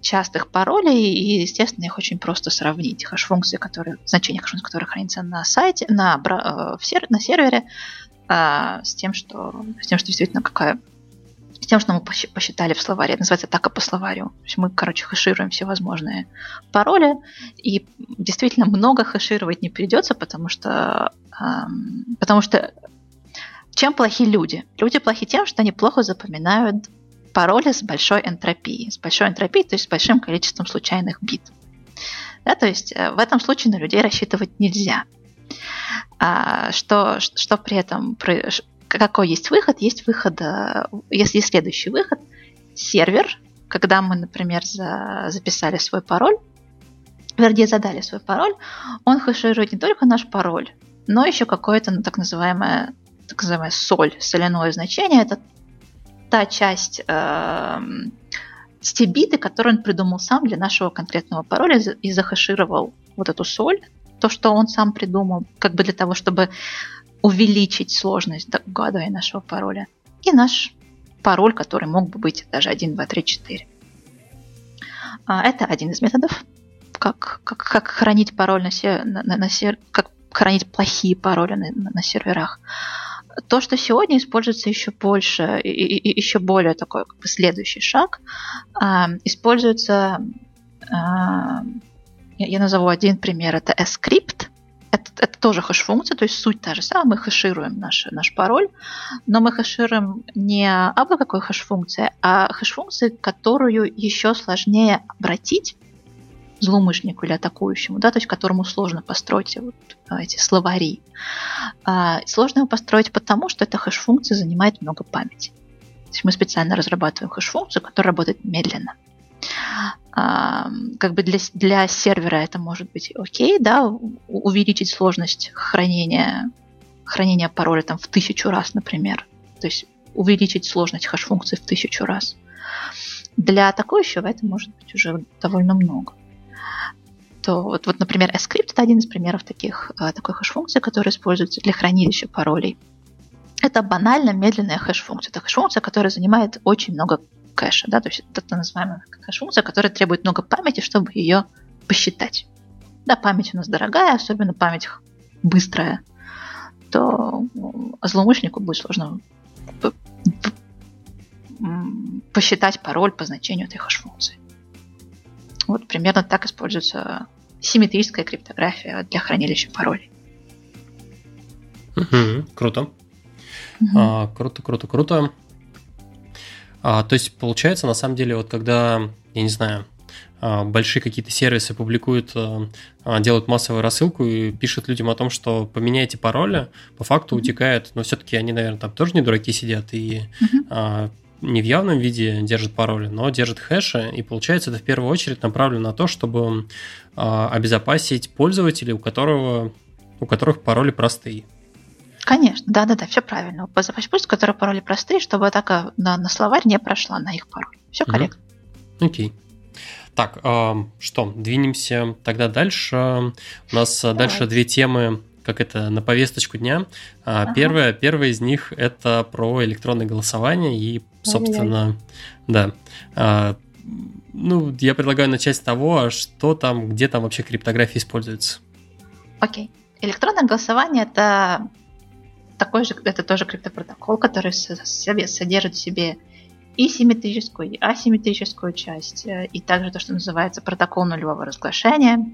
частых паролей, и, естественно, их очень просто сравнить. Хэш-функции, которые, значение хэш-функции, которые хранятся на сайте, на, э, в сер, на сервере, а, с тем, что с тем, что действительно какая с тем, что мы посчитали в словаре. Это называется атака по словарю. То есть мы, короче, хэшируем все возможные пароли, и действительно много хэшировать не придется, потому что, эм, потому что чем плохи люди? Люди плохи тем, что они плохо запоминают пароли с большой энтропией. С большой энтропией, то есть с большим количеством случайных бит. Да, то есть э, в этом случае на людей рассчитывать нельзя. А, что, что при этом, какой есть выход? Есть выход, э, если следующий выход, сервер, когда мы, например, за, записали свой пароль, вернее, задали свой пароль, он хэширует не только наш пароль, но еще какое-то ну, так называемое так называемое соль, соляное значение. Это та часть э, те биты, которые он придумал сам для нашего конкретного пароля и захэшировал вот эту соль то, что он сам придумал, как бы для того, чтобы увеличить сложность угадывания нашего пароля. И наш пароль, который мог бы быть даже 1, 2, 3, 4. Это один из методов, как, как, как хранить пароль на, сер, на, на, на сер, как хранить плохие пароли на, на серверах. То, что сегодня используется еще больше, и, и, еще более такой как бы следующий шаг, э, используется э, я назову один пример. Это script. Это, это тоже хэш-функция, то есть суть та же самая. Мы хэшируем наш, наш пароль, но мы хэшируем не абы какой хэш-функции, а хэш-функции, которую еще сложнее обратить злоумышленнику или атакующему, да, то есть которому сложно построить вот эти словари. А, сложно его построить потому, что эта хэш-функция занимает много памяти. То есть мы специально разрабатываем хэш-функцию, которая работает медленно как бы для, для сервера это может быть окей, да, увеличить сложность хранения, хранения пароля там в тысячу раз, например. То есть увеличить сложность хэш-функции в тысячу раз. Для атакующего это может быть уже довольно много. То вот, вот например, script это один из примеров таких, а, такой хэш-функции, которая используется для хранилища паролей. Это банально медленная хэш-функция. Это хэш-функция, которая занимает очень много кэша, да, то есть это так называемая кэш-функция, которая требует много памяти, чтобы ее посчитать. Да, память у нас дорогая, особенно память быстрая, то злоумышленнику будет сложно посчитать пароль по значению этой хэш-функции. Вот примерно так используется симметрическая криптография для хранилища паролей. Угу, круто. Угу. А, круто, круто, круто. А, то есть, получается, на самом деле, вот когда, я не знаю, а, большие какие-то сервисы публикуют, а, а, делают массовую рассылку и пишут людям о том, что поменяйте пароли, по факту утекает, но все-таки они, наверное, там тоже не дураки сидят и mm-hmm. Не в явном виде держат пароли, но держат хэши, и получается это в первую очередь направлено на то, чтобы обезопасить пользователей, у которого у которых пароли простые. Конечно, да-да-да, все правильно. Позапасть пусть, которые пароли простые, чтобы атака на, на словарь не прошла на их пароль. Все корректно. Окей. Okay. Так, э, что, двинемся тогда дальше. У нас Давай. дальше две темы, как это, на повесточку дня. Ага. Первая, первая из них это про электронное голосование и, собственно, да. Э, ну, я предлагаю начать с того, что там, где там вообще криптография используется. Окей. Электронное голосование это такой же, это тоже криптопротокол, который содержит в себе и симметрическую, и асимметрическую часть, э, и также то, что называется протокол нулевого разглашения.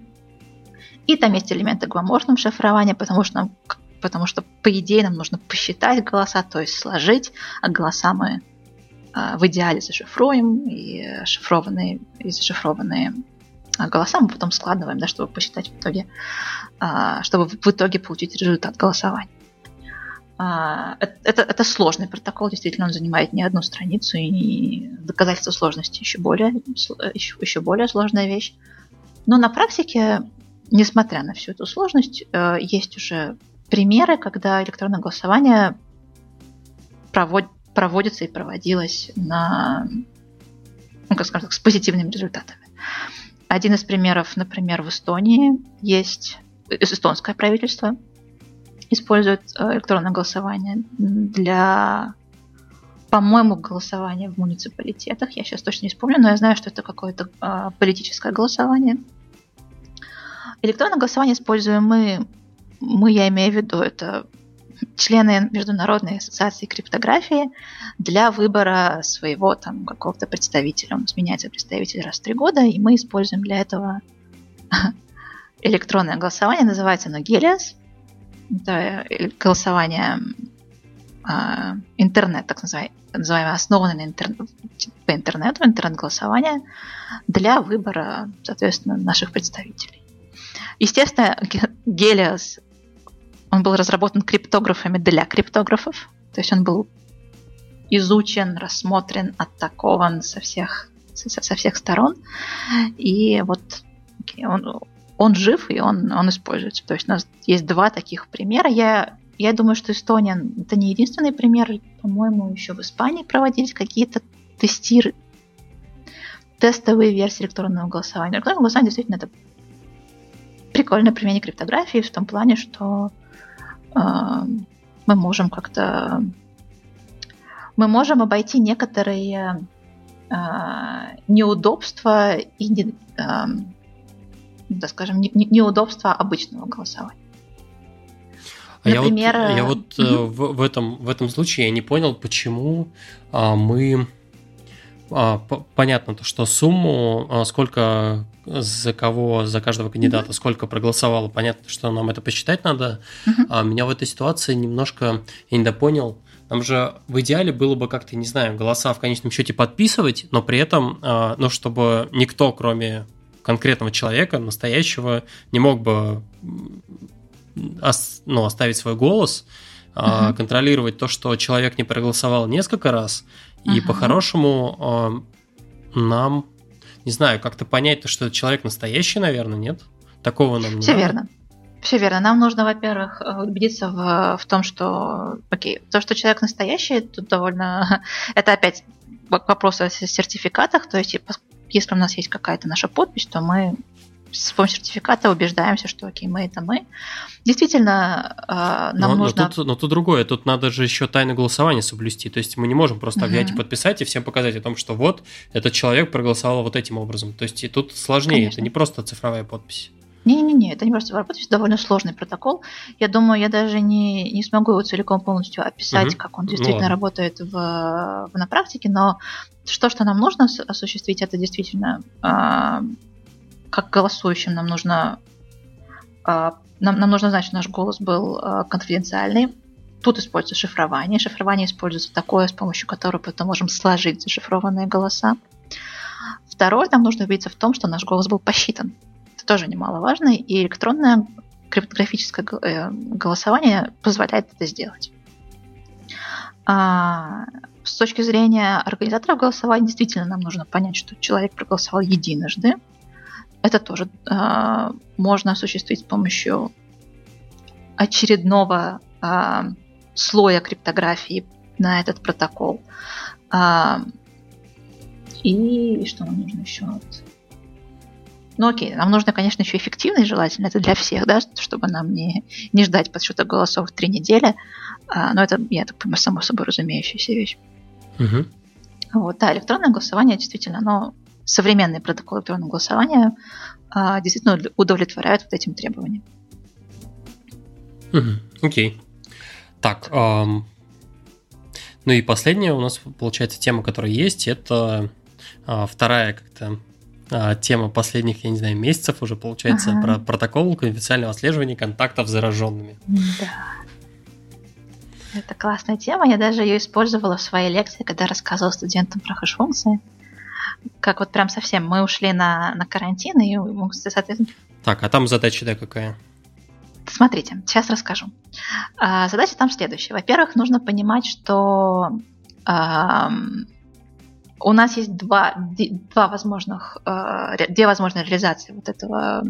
И там есть элементы гламурного шифрования, потому что, нам, потому что по идее нам нужно посчитать голоса, то есть сложить, а голоса мы а, в идеале зашифруем, и шифрованные, и зашифрованные а, голоса мы потом складываем, да, чтобы посчитать в итоге, а, чтобы в итоге получить результат голосования. А, это, это сложный протокол, действительно, он занимает не одну страницу, и доказательство сложности еще более, еще, еще более сложная вещь. Но на практике, несмотря на всю эту сложность, э, есть уже примеры, когда электронное голосование провод, проводится и проводилось на, ну, как скажем так, с позитивными результатами. Один из примеров, например, в Эстонии есть эстонское правительство, используют э, электронное голосование для, по-моему, голосования в муниципалитетах. Я сейчас точно не вспомню, но я знаю, что это какое-то э, политическое голосование. Электронное голосование используем мы, мы, я имею в виду, это члены Международной ассоциации криптографии для выбора своего там какого-то представителя. У нас меняется представитель раз в три года, и мы используем для этого электронное голосование, называется оно Gelias да, голосование э, интернет, так называемое, основанное на интернет, по интернету, интернет-голосование для выбора, соответственно, наших представителей. Естественно, Гелиос, он был разработан криптографами для криптографов, то есть он был изучен, рассмотрен, атакован со всех, со, со всех сторон. И вот он, он жив и он, он используется. То есть у нас есть два таких примера. Я, я думаю, что Эстония это не единственный пример. По-моему, еще в Испании проводились какие-то тестиры, тестовые версии электронного голосования. Электронное голосование действительно это прикольное применение криптографии в том плане, что э, мы можем как-то мы можем обойти некоторые э, неудобства и не, э, да, скажем, не, не, неудобства обычного голосования. А Например, я вот, я вот угу. в, в, этом, в этом случае я не понял, почему а, мы... А, по, понятно, то, что сумму, а, сколько за кого, за каждого кандидата, mm сколько проголосовало, понятно, что нам это посчитать надо. mm А меня в этой ситуации немножко, я недопонял, нам же в идеале было бы как-то, не знаю, голоса в конечном счете подписывать, но при этом, ну, чтобы никто, кроме конкретного человека, настоящего, не мог бы ну, оставить свой голос, uh-huh. контролировать то, что человек не проголосовал несколько раз, и по-хорошему нам, не знаю, как-то понять то, что человек настоящий, наверное, нет? Такого нам не Все надо. верно. Все верно. Нам нужно, во-первых, убедиться в, в том, что, окей, то, что человек настоящий, тут довольно... Это опять вопрос о сертификатах, то есть если у нас есть какая-то наша подпись, то мы с помощью сертификата убеждаемся, что окей, мы это мы. Действительно, э, нам но, нужно... Но тут, но тут другое, тут надо же еще тайное голосование соблюсти, то есть мы не можем просто взять и подписать и всем показать о том, что вот этот человек проголосовал вот этим образом. То есть и тут сложнее, Конечно. это не просто цифровая подпись. Не-не-не, это не просто работать, это довольно сложный протокол. Я думаю, я даже не, не смогу его целиком полностью описать, угу. как он ну действительно ну, работает в, в, на практике, но что, что нам нужно осуществить, это действительно э, как голосующим нам нужно э, нам, нам нужно знать, что наш голос был э, конфиденциальный. Тут используется шифрование. Шифрование используется такое, с помощью которого потом можем сложить зашифрованные голоса. Второе, нам нужно убедиться в том, что наш голос был посчитан тоже немаловажно, и электронное криптографическое э, голосование позволяет это сделать. А, с точки зрения организаторов голосования, действительно нам нужно понять, что человек проголосовал единожды. Это тоже а, можно осуществить с помощью очередного а, слоя криптографии на этот протокол. А, и что нам нужно еще? Ну окей, нам нужно, конечно, еще эффективно и желательно это для всех, да, чтобы нам не, не ждать подсчета голосов три недели. А, но это, я так понимаю, само собой разумеющаяся вещь. Угу. Вот, да, электронное голосование действительно, оно современный протокол электронного голосования а, действительно удовлетворяют вот этим требованиям. Окей. Так, эм, Ну и последняя у нас, получается, тема, которая есть, это а, вторая как-то а, тема последних, я не знаю, месяцев уже, получается, ага. про протокол конфиденциального отслеживания контактов с зараженными. Да. Это классная тема. Я даже ее использовала в своей лекции, когда рассказывала студентам про хэш-функции. Как вот прям совсем мы ушли на, на карантин, и, соответственно... Так, а там задача да какая? Смотрите, сейчас расскажу. А, задача там следующая. Во-первых, нужно понимать, что а, у нас есть два, два возможных, а, две возможные реализации вот, этого,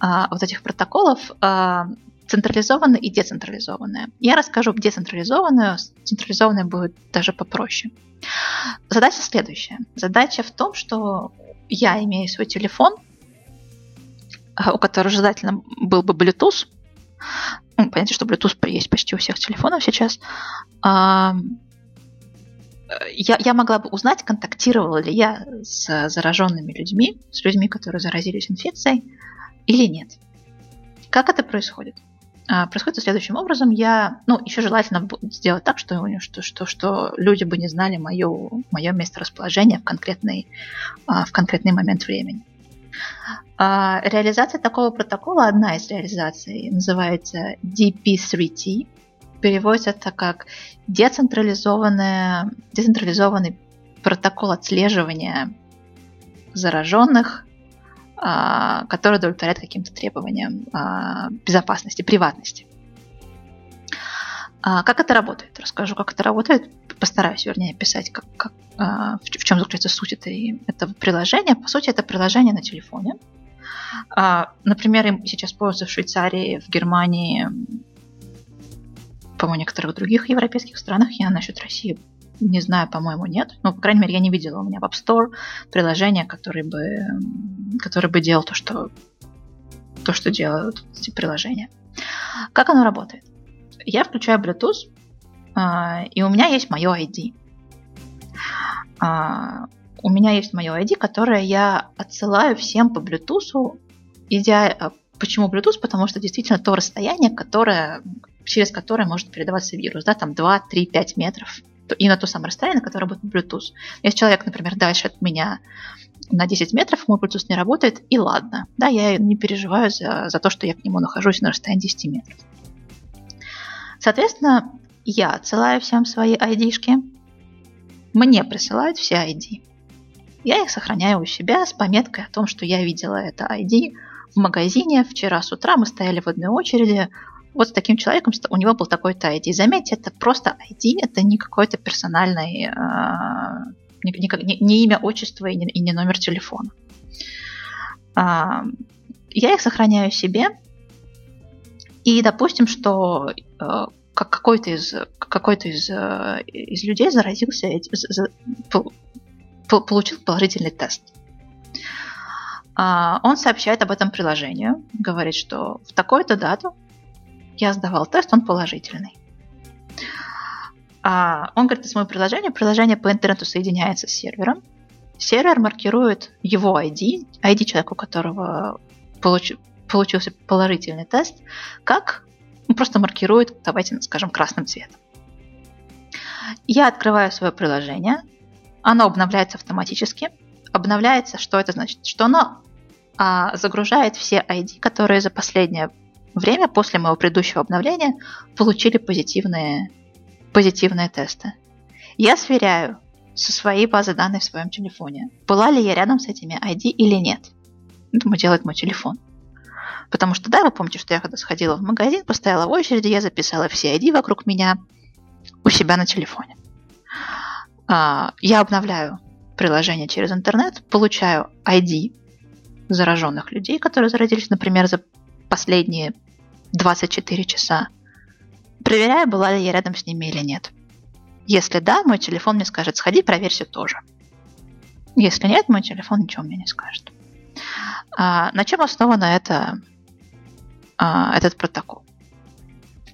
а, вот этих протоколов. А, централизованная и децентрализованная. Я расскажу децентрализованную, централизованная будет даже попроще. Задача следующая. Задача в том, что я имею свой телефон, у которого желательно был бы Bluetooth, ну, понятно, что Bluetooth есть почти у всех телефонов сейчас. А, я, я могла бы узнать, контактировала ли я с зараженными людьми, с людьми, которые заразились инфекцией, или нет. Как это происходит? А, происходит следующим образом. Я, ну, еще желательно сделать так, что, что, что, что люди бы не знали мое, мое месторасположение в конкретный, а, в конкретный момент времени. А, реализация такого протокола, одна из реализаций, называется DP3T. Переводится это как децентрализованный протокол отслеживания зараженных, а, который удовлетворяет каким-то требованиям а, безопасности, приватности. Как это работает? Расскажу, как это работает. Постараюсь, вернее, описать, как, как, в чем заключается суть этого приложения. По сути, это приложение на телефоне, а, например, им сейчас пользуются в Швейцарии, в Германии, по-моему, некоторых других европейских странах. Я насчет России не знаю, по-моему, нет. Ну, по крайней мере, я не видела у меня в App Store приложения, которое бы, которое бы делал то, что, то, что делают эти приложения. Как оно работает? Я включаю Bluetooth, а, и у меня есть мое ID у меня есть мое ID, которое я отсылаю всем по Bluetooth. Идя... Э, почему Bluetooth? Потому что действительно то расстояние, которое, через которое может передаваться вирус, да, там 2, 3, 5 метров. И на то самое расстояние, на которое работает Bluetooth. Если человек, например, дальше от меня на 10 метров, мой Bluetooth не работает, и ладно. Да, я не переживаю за, за то, что я к нему нахожусь на расстоянии 10 метров. Соответственно, я отсылаю всем свои ID-шки, мне присылают все ID. Я их сохраняю у себя с пометкой о том, что я видела это ID в магазине. Вчера с утра мы стояли в одной очереди. Вот с таким человеком у него был такой-то ID. Заметьте, это просто ID, это не какой-то персональный, э, не, не, не имя, отчество и не, и не номер телефона. Э, я их сохраняю себе. И допустим, что э, какой-то из, какой-то из, э, из людей заразился, получил положительный тест. А, он сообщает об этом приложению, говорит, что в такую-то дату я сдавал тест, он положительный. А, он говорит, это мое приложение, приложение по интернету соединяется с сервером, сервер маркирует его ID, ID человека, у которого получ, получился положительный тест, как ну, просто маркирует, давайте скажем, красным цветом. Я открываю свое приложение, оно обновляется автоматически. Обновляется, что это значит? Что оно а, загружает все ID, которые за последнее время после моего предыдущего обновления получили позитивные, позитивные тесты. Я сверяю со своей базы данных в своем телефоне, была ли я рядом с этими ID или нет. Это делает мой телефон. Потому что, да, вы помните, что я когда сходила в магазин, постояла в очереди, я записала все ID вокруг меня у себя на телефоне. А, я обновляю приложение через интернет, получаю ID зараженных людей, которые заразились, например, за последние 24 часа. Проверяю, была ли я рядом с ними или нет. Если да, мой телефон мне скажет, сходи, проверься тоже. Если нет, мой телефон ничего мне не скажет. А, на чем основано это, а, этот протокол?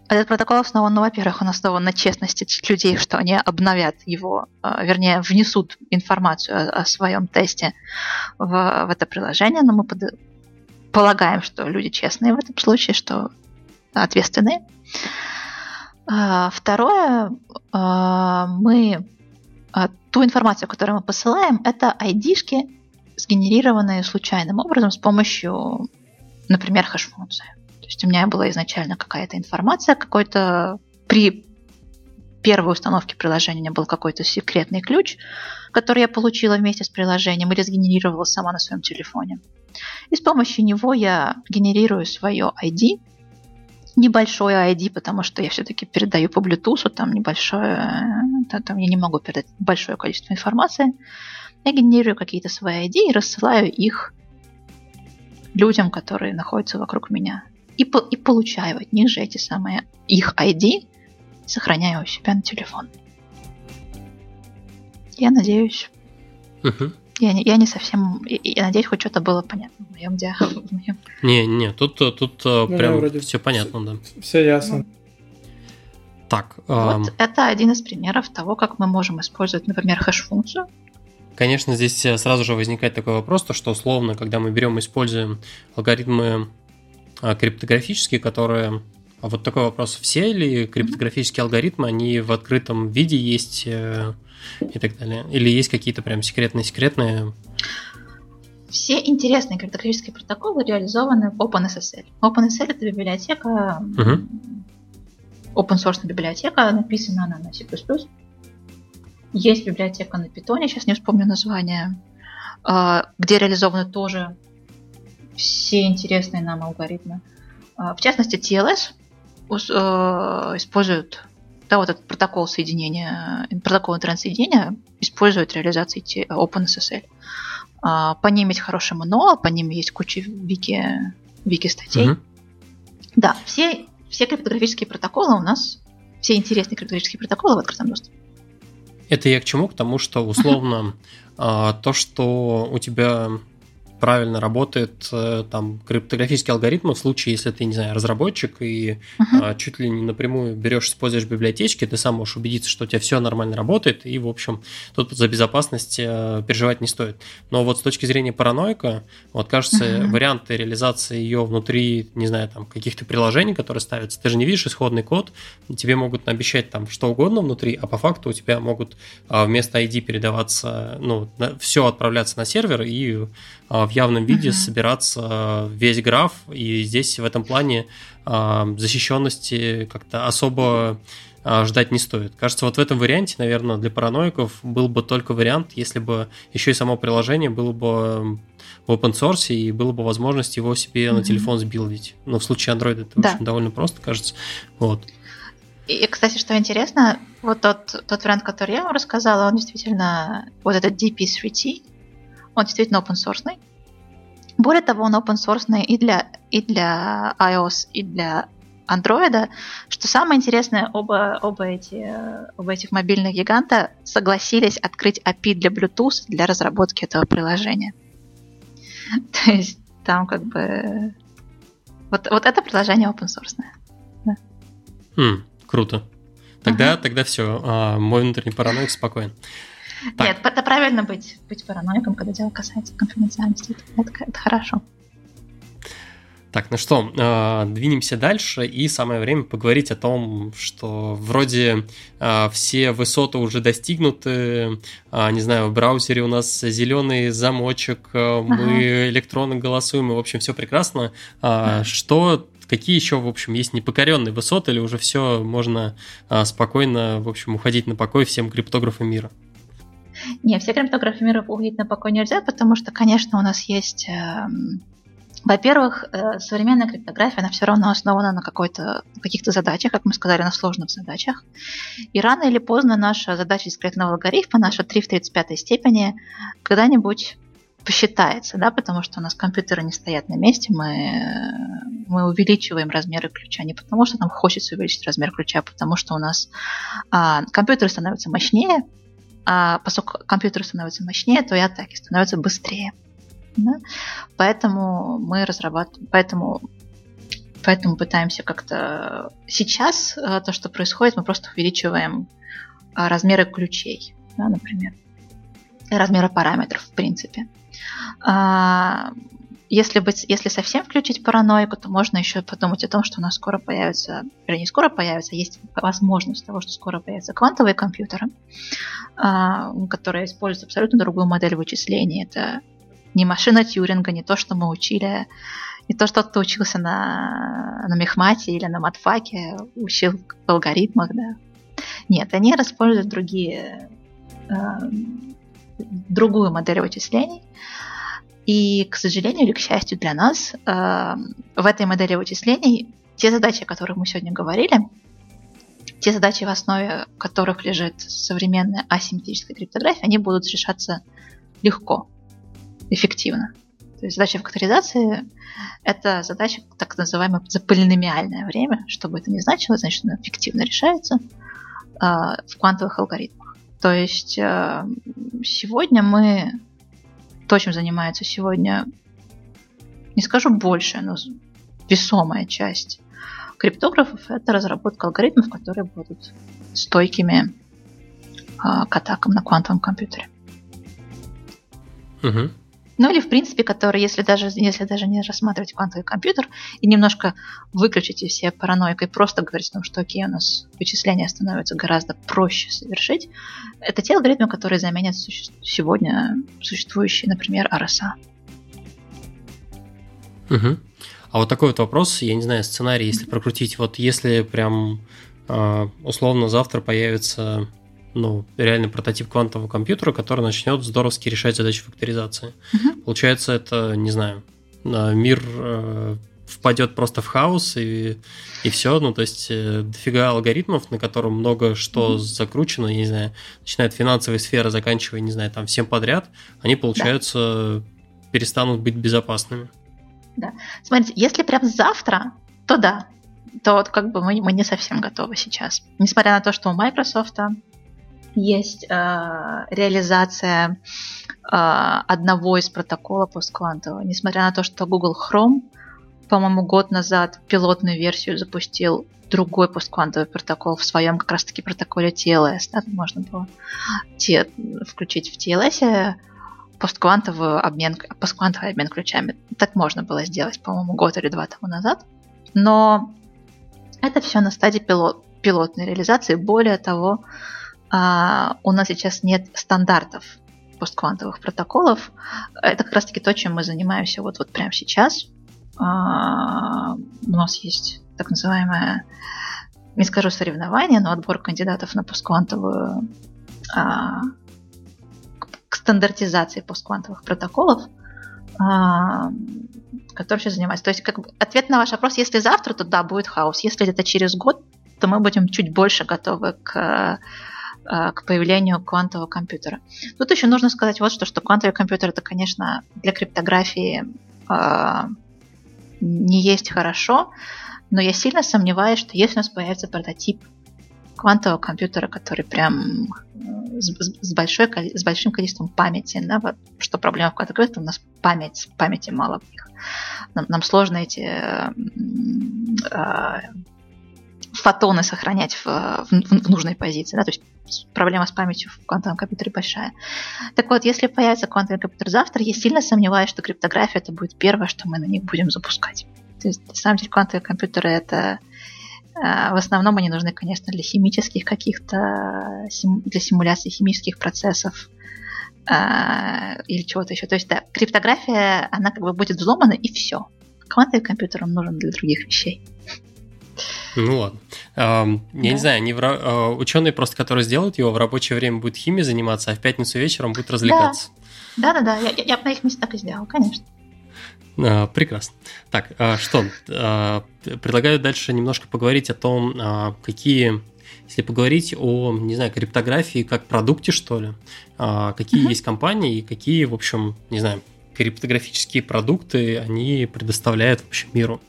Этот протокол основан, ну, во-первых, он основан на честности людей, что они обновят его, а, вернее, внесут информацию о, о своем тесте в, в это приложение, но мы под... полагаем, что люди честные в этом случае, что ответственные. А, второе, а, мы а, ту информацию, которую мы посылаем, это ID-шки, сгенерированные случайным образом с помощью, например, хэш-функции. То есть у меня была изначально какая-то информация, какой-то при первой установке приложения у меня был какой-то секретный ключ, который я получила вместе с приложением или сгенерировала сама на своем телефоне. И с помощью него я генерирую свое ID, небольшое ID, потому что я все-таки передаю по Bluetooth, там небольшое, там я не могу передать большое количество информации. Я генерирую какие-то свои ID и рассылаю их людям, которые находятся вокруг меня. И, по, и получаю от них же эти самые их ID, сохраняю у себя на телефон. Я надеюсь. Угу. Я не, я не совсем... Я надеюсь, хоть что-то было понятно в моем диалоге. Не, не, тут, тут ну, прям вроде все понятно, да. Все ясно. Так. Вот эм... это один из примеров того, как мы можем использовать, например, хэш-функцию. Конечно, здесь э, сразу же возникает такой вопрос, то что условно, когда мы берем и используем алгоритмы э, криптографические, которые а вот такой вопрос. Все ли криптографические алгоритмы, они в открытом виде есть э, и так далее? Или есть какие-то прям секретные-секретные? Все интересные криптографические протоколы реализованы в OpenSSL. OpenSSL это библиотека, угу. open source библиотека, написана она на C++. Есть библиотека на Python, сейчас не вспомню название, а, где реализованы тоже все интересные нам алгоритмы. А, в частности, TLS э, используют да, вот этот протокол соединения, протокол интернет-соединения используют реализации OpenSSL. А, по ним есть хороший мануал, по ним есть куча вики, вики статей. Mm-hmm. Да, все, все криптографические протоколы у нас, все интересные криптографические протоколы в открытом доступе. Это я к чему? К тому, что условно uh-huh. то, что у тебя правильно работает э, там криптографический алгоритм в случае, если ты, не знаю, разработчик и uh-huh. чуть ли не напрямую берешь, используешь библиотечки, ты сам можешь убедиться, что у тебя все нормально работает, и, в общем, тут за безопасность э, переживать не стоит. Но вот с точки зрения параноика, вот кажется, uh-huh. варианты реализации ее внутри, не знаю, там каких-то приложений, которые ставятся, ты же не видишь исходный код, тебе могут обещать там что угодно внутри, а по факту у тебя могут а, вместо ID передаваться, ну, все отправляться на сервер и а, в явном виде uh-huh. собираться весь граф, и здесь в этом плане а, защищенности как-то особо а, ждать не стоит. Кажется, вот в этом варианте, наверное, для параноиков был бы только вариант, если бы еще и само приложение было бы в open source и было бы возможность его себе mm-hmm. на телефон сбилдить. Но в случае Android это да. общем, довольно просто, кажется. Вот. И, кстати, что интересно, вот тот, тот вариант, который я вам рассказала, он действительно, вот этот DP3T, он действительно open source. Более того, он open source и для, и для iOS, и для Android. Что самое интересное, оба, оба, эти, оба этих мобильных гиганта согласились открыть API для Bluetooth для разработки этого приложения. То есть там как бы... Вот, вот это приложение open source. Да. Хм, круто. Тогда, uh-huh. тогда все, а, мой внутренний параноик спокоен. Так. Нет, это правильно быть, быть параноиком, когда дело касается конфиденциальности. Это, это, хорошо. Так, ну что, э, двинемся дальше, и самое время поговорить о том, что вроде э, все высоты уже достигнуты, э, не знаю, в браузере у нас зеленый замочек, э, мы ага. электронно голосуем, и, в общем, все прекрасно. Ага. Что какие еще, в общем, есть непокоренные высоты, или уже все можно спокойно, в общем, уходить на покой всем криптографам мира? Не, все криптографы мира уходить на покой нельзя, потому что, конечно, у нас есть... Э, во-первых, э, современная криптография, она все равно основана на какой-то, каких-то задачах, как мы сказали, на сложных задачах. И рано или поздно наша задача дискретного алгоритма, наша 3 в 35 степени, когда-нибудь посчитается, да, потому что у нас компьютеры не стоят на месте, мы, мы увеличиваем размеры ключа не потому, что нам хочется увеличить размер ключа, а потому что у нас а, компьютеры становятся мощнее, а поскольку компьютер становится мощнее, то и атаки становятся быстрее. Да? Поэтому мы разрабатываем, поэтому, поэтому пытаемся как-то сейчас э, то, что происходит, мы просто увеличиваем э, размеры ключей, да, например, размеры параметров, в принципе. А, если, быть, если совсем включить параноику, то можно еще подумать о том, что у нас скоро появится, или не скоро появится, есть возможность того, что скоро появятся квантовые компьютеры, а, которые используют абсолютно другую модель вычислений. Это не машина Тьюринга, не то, что мы учили, не то, что кто учился на, на мехмате или на матфаке, учил в алгоритмах, да. Нет, они используют другие, э, другую модель вычислений, и, к сожалению или к счастью для нас, э, в этой модели вычислений те задачи, о которых мы сегодня говорили, те задачи, в основе которых лежит современная асимметрическая криптография, они будут решаться легко, эффективно. То есть задача факторизации – это задача так называемое заполиномиальное время, что бы это ни значило, значит, она эффективно решается э, в квантовых алгоритмах. То есть э, сегодня мы то, чем занимается сегодня, не скажу больше, но весомая часть криптографов, это разработка алгоритмов, которые будут стойкими э, к атакам на квантовом компьютере. Угу. Ну или, в принципе, которые, если даже, если даже не рассматривать квантовый компьютер и немножко выключить все параноик и просто говорить о том, что окей, у нас вычисления становятся гораздо проще совершить, это те алгоритмы, которые заменят суще- сегодня существующие, например, RSA. Угу. А вот такой вот вопрос, я не знаю, сценарий, если прокрутить, вот если прям а, условно завтра появится ну, реальный прототип квантового компьютера, который начнет здоровски решать задачи факторизации. Угу. Получается, это, не знаю, мир э, впадет просто в хаос и, и все. Ну, то есть э, дофига алгоритмов, на котором много что mm закручено, я не знаю, начиная от финансовой сферы, заканчивая, не знаю, там всем подряд, они, получается, да. перестанут быть безопасными. Да. Смотрите, если прям завтра, то да, то вот как бы мы, мы не совсем готовы сейчас. Несмотря на то, что у Microsoft есть э, реализация э, одного из протоколов постквантового. Несмотря на то, что Google Chrome, по-моему, год назад пилотную версию запустил другой постквантовый протокол в своем как раз-таки протоколе TLS. Да, можно было те, включить в TLS постквантовый обмен, постквантовый обмен ключами. Так можно было сделать, по-моему, год или два тому назад. Но это все на стадии пилот, пилотной реализации. Более того, а, у нас сейчас нет стандартов постквантовых протоколов. Это как раз-таки то, чем мы занимаемся вот, вот прямо сейчас. А, у нас есть так называемое, не скажу соревнование, но отбор кандидатов на постквантовую а, к стандартизации постквантовых протоколов, а, который сейчас занимается. То есть как бы, ответ на ваш вопрос, если завтра, то да, будет хаос. Если это через год, то мы будем чуть больше готовы к к появлению квантового компьютера. Тут еще нужно сказать вот что, что квантовый компьютер это, конечно, для криптографии э, не есть хорошо, но я сильно сомневаюсь, что если у нас появится прототип квантового компьютера, который прям э, с, с, большой, с большим количеством памяти, да, вот, что проблема в квантовом компьютере, у нас память, памяти мало в них. Нам, нам сложно эти э, э, фотоны сохранять в, в, в нужной позиции. Да? То есть проблема с памятью в квантовом компьютере большая. Так вот, если появится квантовый компьютер завтра, я сильно сомневаюсь, что криптография это будет первое, что мы на них будем запускать. То есть, на самом деле, квантовые компьютеры это э, в основном они нужны, конечно, для химических каких-то, для симуляции химических процессов э, или чего-то еще. То есть, да, криптография, она как бы будет взломана и все. Квантовый компьютер он нужен для других вещей. Ну ладно. Я да. не знаю, они в, а, ученые просто, которые сделают его, в рабочее время будет химией заниматься, а в пятницу вечером будет развлекаться. Да, да, да, я, я, я на их месте так и сделал, конечно. А, прекрасно. Так, а, что? Предлагаю дальше немножко поговорить о том, какие, если поговорить о, не знаю, криптографии как продукте, что ли, какие uh-huh. есть компании и какие, в общем, не знаю, криптографические продукты они предоставляют в общем миру.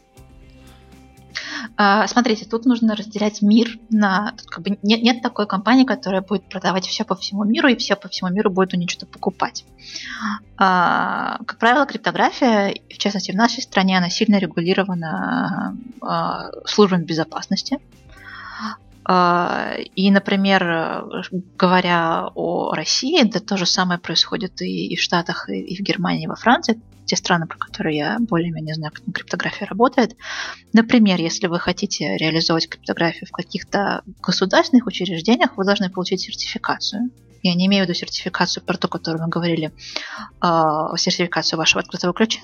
А, смотрите, тут нужно разделять мир на... Тут как бы нет, нет такой компании, которая будет продавать все по всему миру, и все по всему миру будет у нее что-то покупать. А, как правило, криптография, в частности в нашей стране, она сильно регулирована а, службами безопасности. И, например, говоря о России, да то же самое происходит и в Штатах, и в Германии, и во Франции. Те страны, про которые я более-менее знаю, как криптография работает. Например, если вы хотите реализовать криптографию в каких-то государственных учреждениях, вы должны получить сертификацию. Я не имею в виду сертификацию про ту, которую мы говорили, э, сертификацию вашего открытого ключа.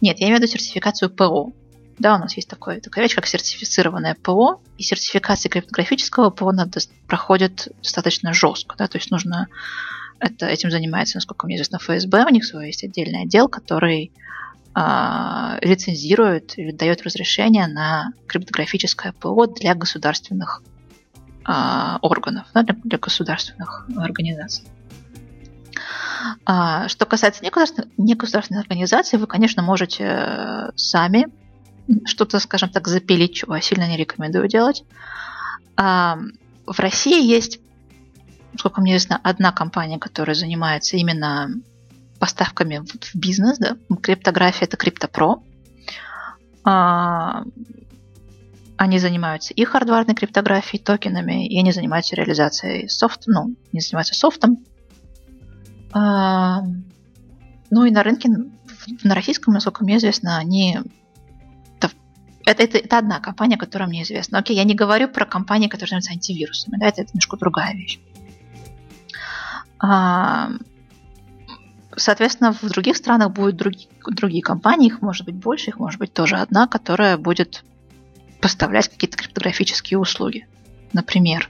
Нет, я имею в виду сертификацию ПО. Да, у нас есть такое, такая вещь, как сертифицированное ПО, и сертификация криптографического ПО проходит достаточно жестко. Да, то есть нужно это, этим занимается, насколько мне известно, ФСБ. У них свой есть отдельный отдел, который э, лицензирует или дает разрешение на криптографическое ПО для государственных э, органов, да, для, для государственных организаций. А, что касается негосударственных, организаций, вы, конечно, можете э, сами что-то, скажем так, запилить, чего я сильно не рекомендую делать. В России есть сколько мне известно, одна компания, которая занимается именно поставками в бизнес, да, криптография это CryptoPro. А, они занимаются и хардварной криптографией, токенами, и они занимаются реализацией софт, ну, не занимаются софтом. А, ну и на рынке, на российском, насколько мне известно, они это, это, это одна компания, которая мне известна. Окей, я не говорю про компании, которые занимаются антивирусами, да, это, это немножко другая вещь. А, соответственно, в других странах будут другие, другие компании, их может быть больше, их может быть тоже одна, которая будет поставлять какие-то криптографические услуги. Например,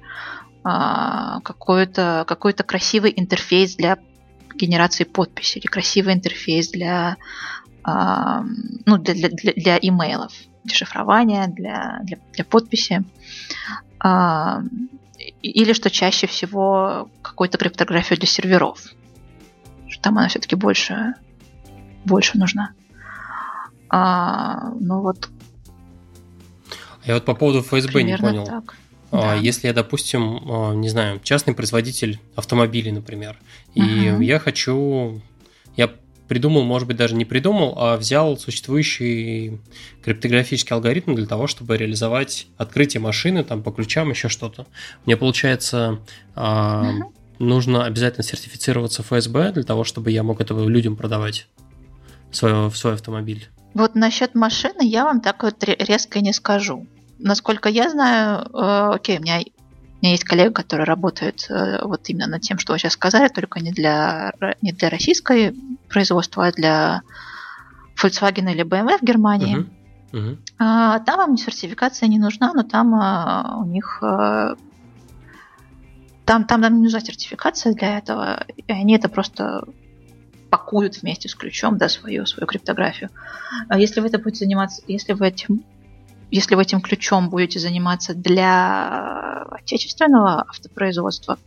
а, какой-то какой красивый интерфейс для генерации подписи или красивый интерфейс для, а, ну, для, для, для, для имейлов, для шифрования, для, для, для подписи или что чаще всего какую-то криптографию для серверов. Там она все-таки больше, больше нужна. А, ну вот. Я вот по поводу ФСБ не понял. Так. А, да. Если я, допустим, а, не знаю, частный производитель автомобилей, например, и uh я хочу, придумал, может быть, даже не придумал, а взял существующий криптографический алгоритм для того, чтобы реализовать открытие машины там по ключам, еще что-то. Мне получается, mm нужно обязательно сертифицироваться ФСБ для того, чтобы я мог это людям продавать свой, свой автомобиль. Вот насчет машины я вам так вот резко не скажу. Насколько я знаю, э, окей, у меня у меня есть коллега, который работает э, вот именно над тем, что вы сейчас сказали, только не для, не для российской производства, для Volkswagen или BMW в Германии. Uh-huh. А, там вам сертификация не нужна, но там а, у них а, там, там нам не нужна сертификация для этого, и они это просто пакуют вместе с ключом, да, свою, свою криптографию. А если вы это будете заниматься, если вы этим если вы этим ключом будете заниматься для отечественного автопроизводства,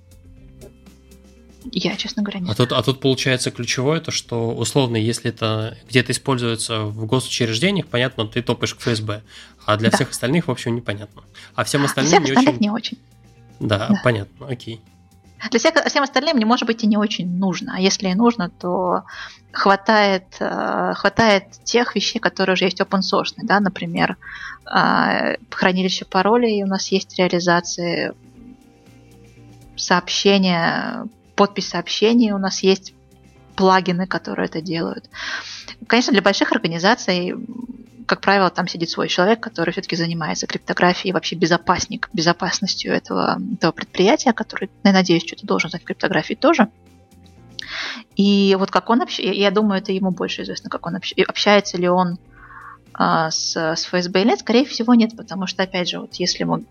я, честно говоря, не а тут, а тут получается ключевое то, что условно, если это где-то используется в госучреждениях, понятно, ты топаешь к ФСБ. А для да. всех остальных, в общем, непонятно. А всем остальным всех не остальных очень... не очень. Да, да, понятно, окей. Для всех, всем остальным мне, может быть, и не очень нужно. А если и нужно, то хватает, э, хватает тех вещей, которые уже есть open source. Да? Например, э, хранилище паролей у нас есть реализации сообщения, подпись сообщений у нас есть плагины, которые это делают. Конечно, для больших организаций как правило, там сидит свой человек, который все-таки занимается криптографией, вообще безопасник, безопасностью этого, этого предприятия, который, я надеюсь, что-то должен знать криптографии тоже. И вот как он общается, я думаю, это ему больше известно, как он общается, общается ли он а, с, с ФСБ или нет, скорее всего нет, потому что, опять же, вот если мы,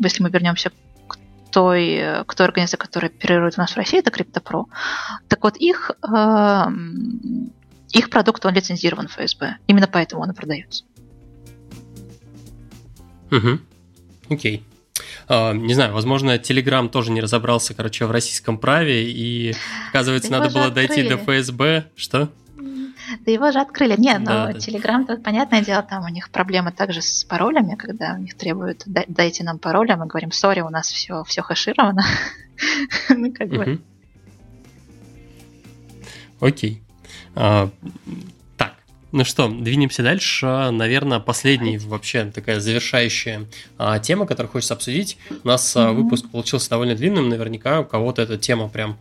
если мы вернемся той, к той организации, которая оперирует у нас в России, это CryptoPro, так вот их э, их продукт, он лицензирован ФСБ. Именно поэтому он и продается. Угу. Окей. Uh, не знаю, возможно, Telegram тоже не разобрался, короче, в российском праве, и, оказывается, надо было открыли. дойти до ФСБ. Что? Да его же открыли. Не, но да, Telegram, да. понятное дело, там у них проблемы также с паролями, когда у них требуют дайте нам пароль, а мы говорим, сори, у нас все, все хэшировано. ну, как бы. Окей. А, так, Ну что, двинемся дальше. Наверное, последняя вообще такая завершающая а, тема, которую хочется обсудить. У нас mm-hmm. выпуск получился довольно длинным. Наверняка у кого-то эта тема прям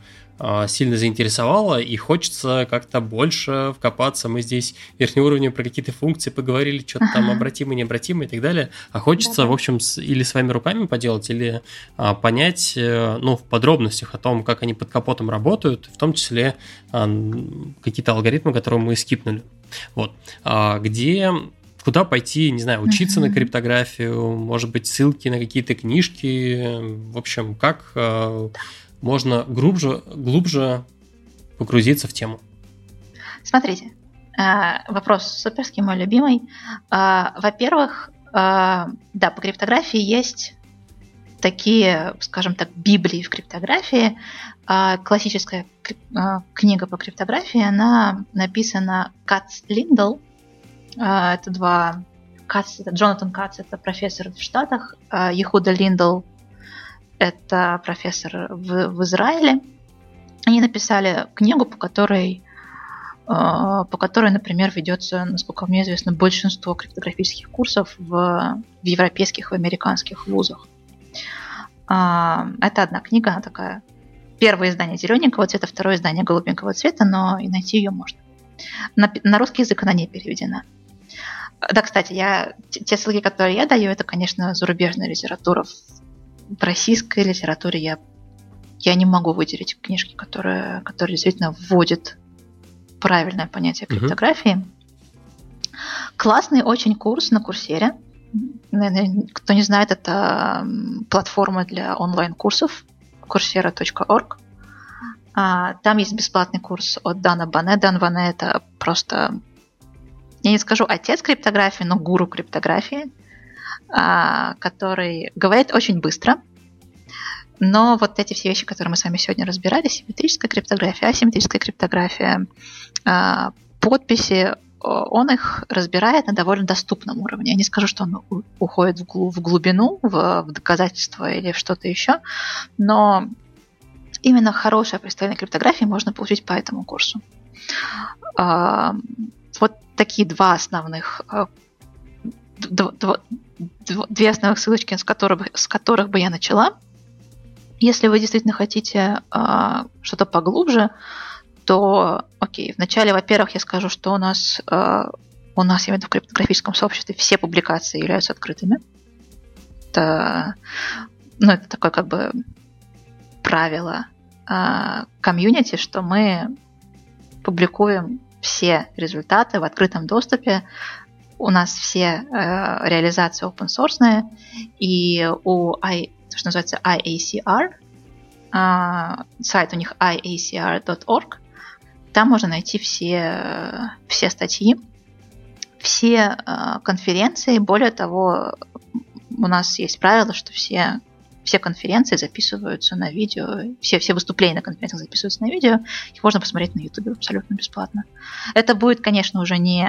сильно заинтересовало, и хочется как-то больше вкопаться. Мы здесь верхнеуровневые про какие-то функции поговорили, что-то там обратимые, необратимые и так далее. А хочется, в общем, или своими руками поделать, или а, понять, э, ну, в подробностях о том, как они под капотом работают, в том числе а, какие-то алгоритмы, которые мы скипнули. Вот. А, где куда пойти, не знаю, учиться uh-huh. на криптографию, может быть, ссылки на какие-то книжки, в общем, как э, можно глубже, глубже погрузиться в тему? Смотрите, э, вопрос суперский, мой любимый. Э, во-первых, э, да, по криптографии есть такие, скажем так, библии в криптографии. Классическая книга по криптографии, она написана Кац Линдл. Это два Кац, это Джонатан Кац, это профессор в Штатах, Ехуда Линдл это профессор в, в Израиле. Они написали книгу, по которой, э, по которой, например, ведется, насколько мне известно, большинство криптографических курсов в, в европейских и американских вузах. Э, это одна книга, она такая. Первое издание зелененького цвета, второе издание голубенького цвета, но и найти ее можно. На, на русский язык она не переведена. Да, кстати, я, те ссылки, которые я даю, это, конечно, зарубежная литература в российской литературе я, я не могу выделить книжки, которые, которые действительно вводят правильное понятие криптографии. Угу. Классный очень курс на курсере. Кто не знает, это платформа для онлайн-курсов coursera.org. А, там есть бесплатный курс от Дана Бане. Дан Бане это просто, я не скажу отец криптографии, но гуру криптографии. А, который говорит очень быстро, но вот эти все вещи, которые мы с вами сегодня разбирали, симметрическая криптография, асимметрическая криптография, а, подписи, он их разбирает на довольно доступном уровне. Я не скажу, что он уходит в глубину, в доказательства или в что-то еще, но именно хорошее представление криптографии можно получить по этому курсу. А, вот такие два основных две основных ссылочки, с которых, с которых бы я начала. Если вы действительно хотите э, что-то поглубже, то, окей, вначале, во-первых, я скажу, что у нас, э, у нас, я имею в виду в криптографическом сообществе, все публикации являются открытыми. Это, ну, это такое как бы правило э, комьюнити, что мы публикуем все результаты в открытом доступе у нас все э, реализации open source, и у I, то, что называется IACR, э, сайт у них iacr.org, там можно найти все, все статьи, все э, конференции. Более того, у нас есть правило, что все, все конференции записываются на видео, все, все выступления на конференциях записываются на видео, их можно посмотреть на YouTube абсолютно бесплатно. Это будет, конечно, уже не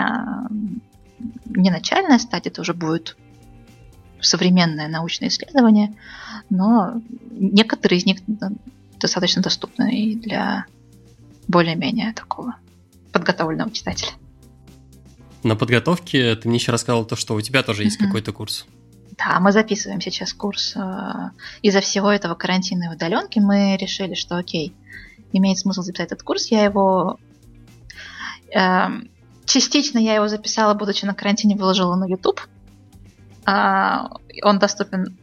не начальная стадия, это уже будет современное научное исследование, но некоторые из них достаточно доступны и для более-менее такого подготовленного читателя. На подготовке ты мне еще рассказывал то, что у тебя тоже есть mm-hmm. какой-то курс. Да, мы записываем сейчас курс. Э, из-за всего этого карантина и удаленки мы решили, что окей, имеет смысл записать этот курс. Я его эм, Частично я его записала, будучи на карантине, выложила на YouTube. А, он доступен,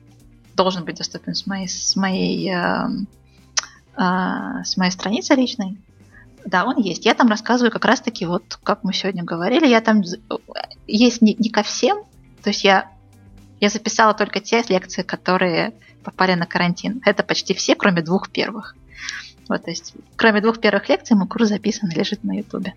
должен быть доступен с моей, с моей, а, а, с моей страницы личной. Да, он есть. Я там рассказываю как раз-таки вот, как мы сегодня говорили, я там есть не, не ко всем, то есть я, я записала только те лекции, которые попали на карантин. Это почти все, кроме двух первых. Вот, то есть, кроме двух первых лекций, мой курс записан и лежит на Ютубе.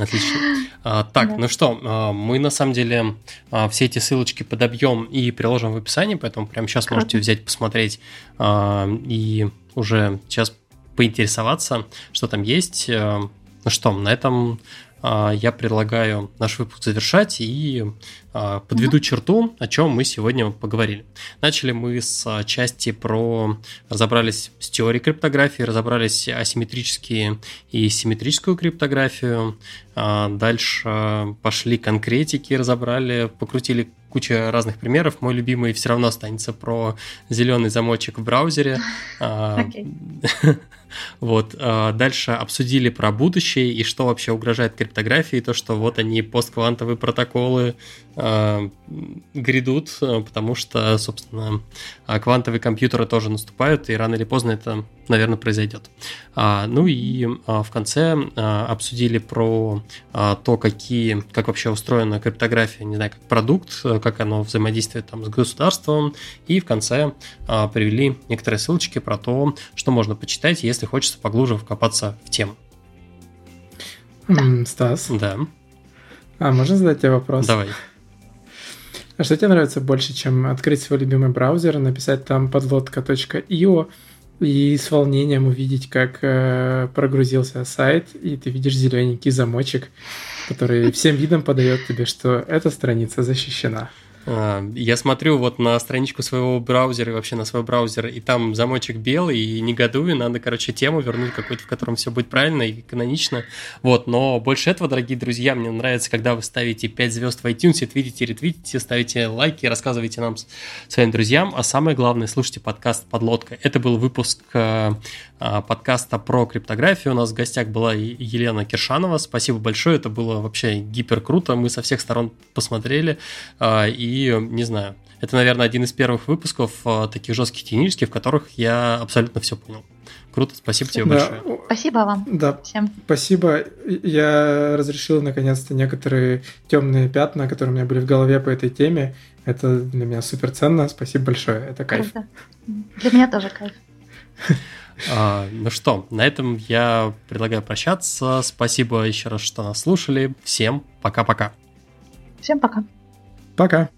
Отлично. А, так, да. ну что, а, мы на самом деле а, все эти ссылочки подобьем и приложим в описании, поэтому прямо сейчас Круто. можете взять, посмотреть и уже сейчас поинтересоваться, что там есть. Ну что, на этом я предлагаю наш выпуск завершать и а, подведу mm-hmm. черту, о чем мы сегодня поговорили. Начали мы с части про... Разобрались с теорией криптографии, разобрались асимметрические и симметрическую криптографию. Дальше пошли конкретики, разобрали, покрутили куча разных примеров. Мой любимый все равно останется про зеленый замочек в браузере. Okay. Вот. А, дальше обсудили про будущее и что вообще угрожает криптографии, то, что вот они постквантовые протоколы э, грядут, потому что, собственно, квантовые компьютеры тоже наступают, и рано или поздно это, наверное, произойдет. А, ну и а, в конце а, обсудили про а, то, какие, как вообще устроена криптография, не знаю, как продукт, как оно взаимодействует там с государством, и в конце а, привели некоторые ссылочки про то, что можно почитать, если хочется поглубже вкопаться в тему. Стас? Да. А, можно задать тебе вопрос? Давай. А что тебе нравится больше, чем открыть свой любимый браузер, написать там подлодка.io и с волнением увидеть, как э, прогрузился сайт, и ты видишь зелененький замочек, который всем видом подает тебе, что эта страница защищена. А, я смотрю вот на страничку своего браузера вообще на свой браузер, и там замочек белый, и негодую, надо, короче, тему вернуть какую-то, в котором все будет правильно и канонично. Вот, но больше этого, дорогие друзья, мне нравится, когда вы ставите 5 звезд в iTunes, твитите, ретвитите, ставите лайки, рассказывайте нам своим друзьям, а самое главное, слушайте подкаст «Подлодка». Это был выпуск э, подкаста про криптографию. У нас в гостях была Елена Киршанова. Спасибо большое, это было вообще гипер круто. Мы со всех сторон посмотрели, а, и, не знаю, это, наверное, один из первых выпусков а, таких жестких технических, в которых я абсолютно все понял. Круто, спасибо тебе да. большое. Спасибо вам. Да, всем. Спасибо. Я разрешил наконец-то некоторые темные пятна, которые у меня были в голове по этой теме. Это для меня супер ценно. Спасибо большое. Это кайф. Круто. Для меня тоже кайф. А, ну что, на этом я предлагаю прощаться. Спасибо еще раз, что нас слушали. Всем пока-пока. Всем пока. Пока.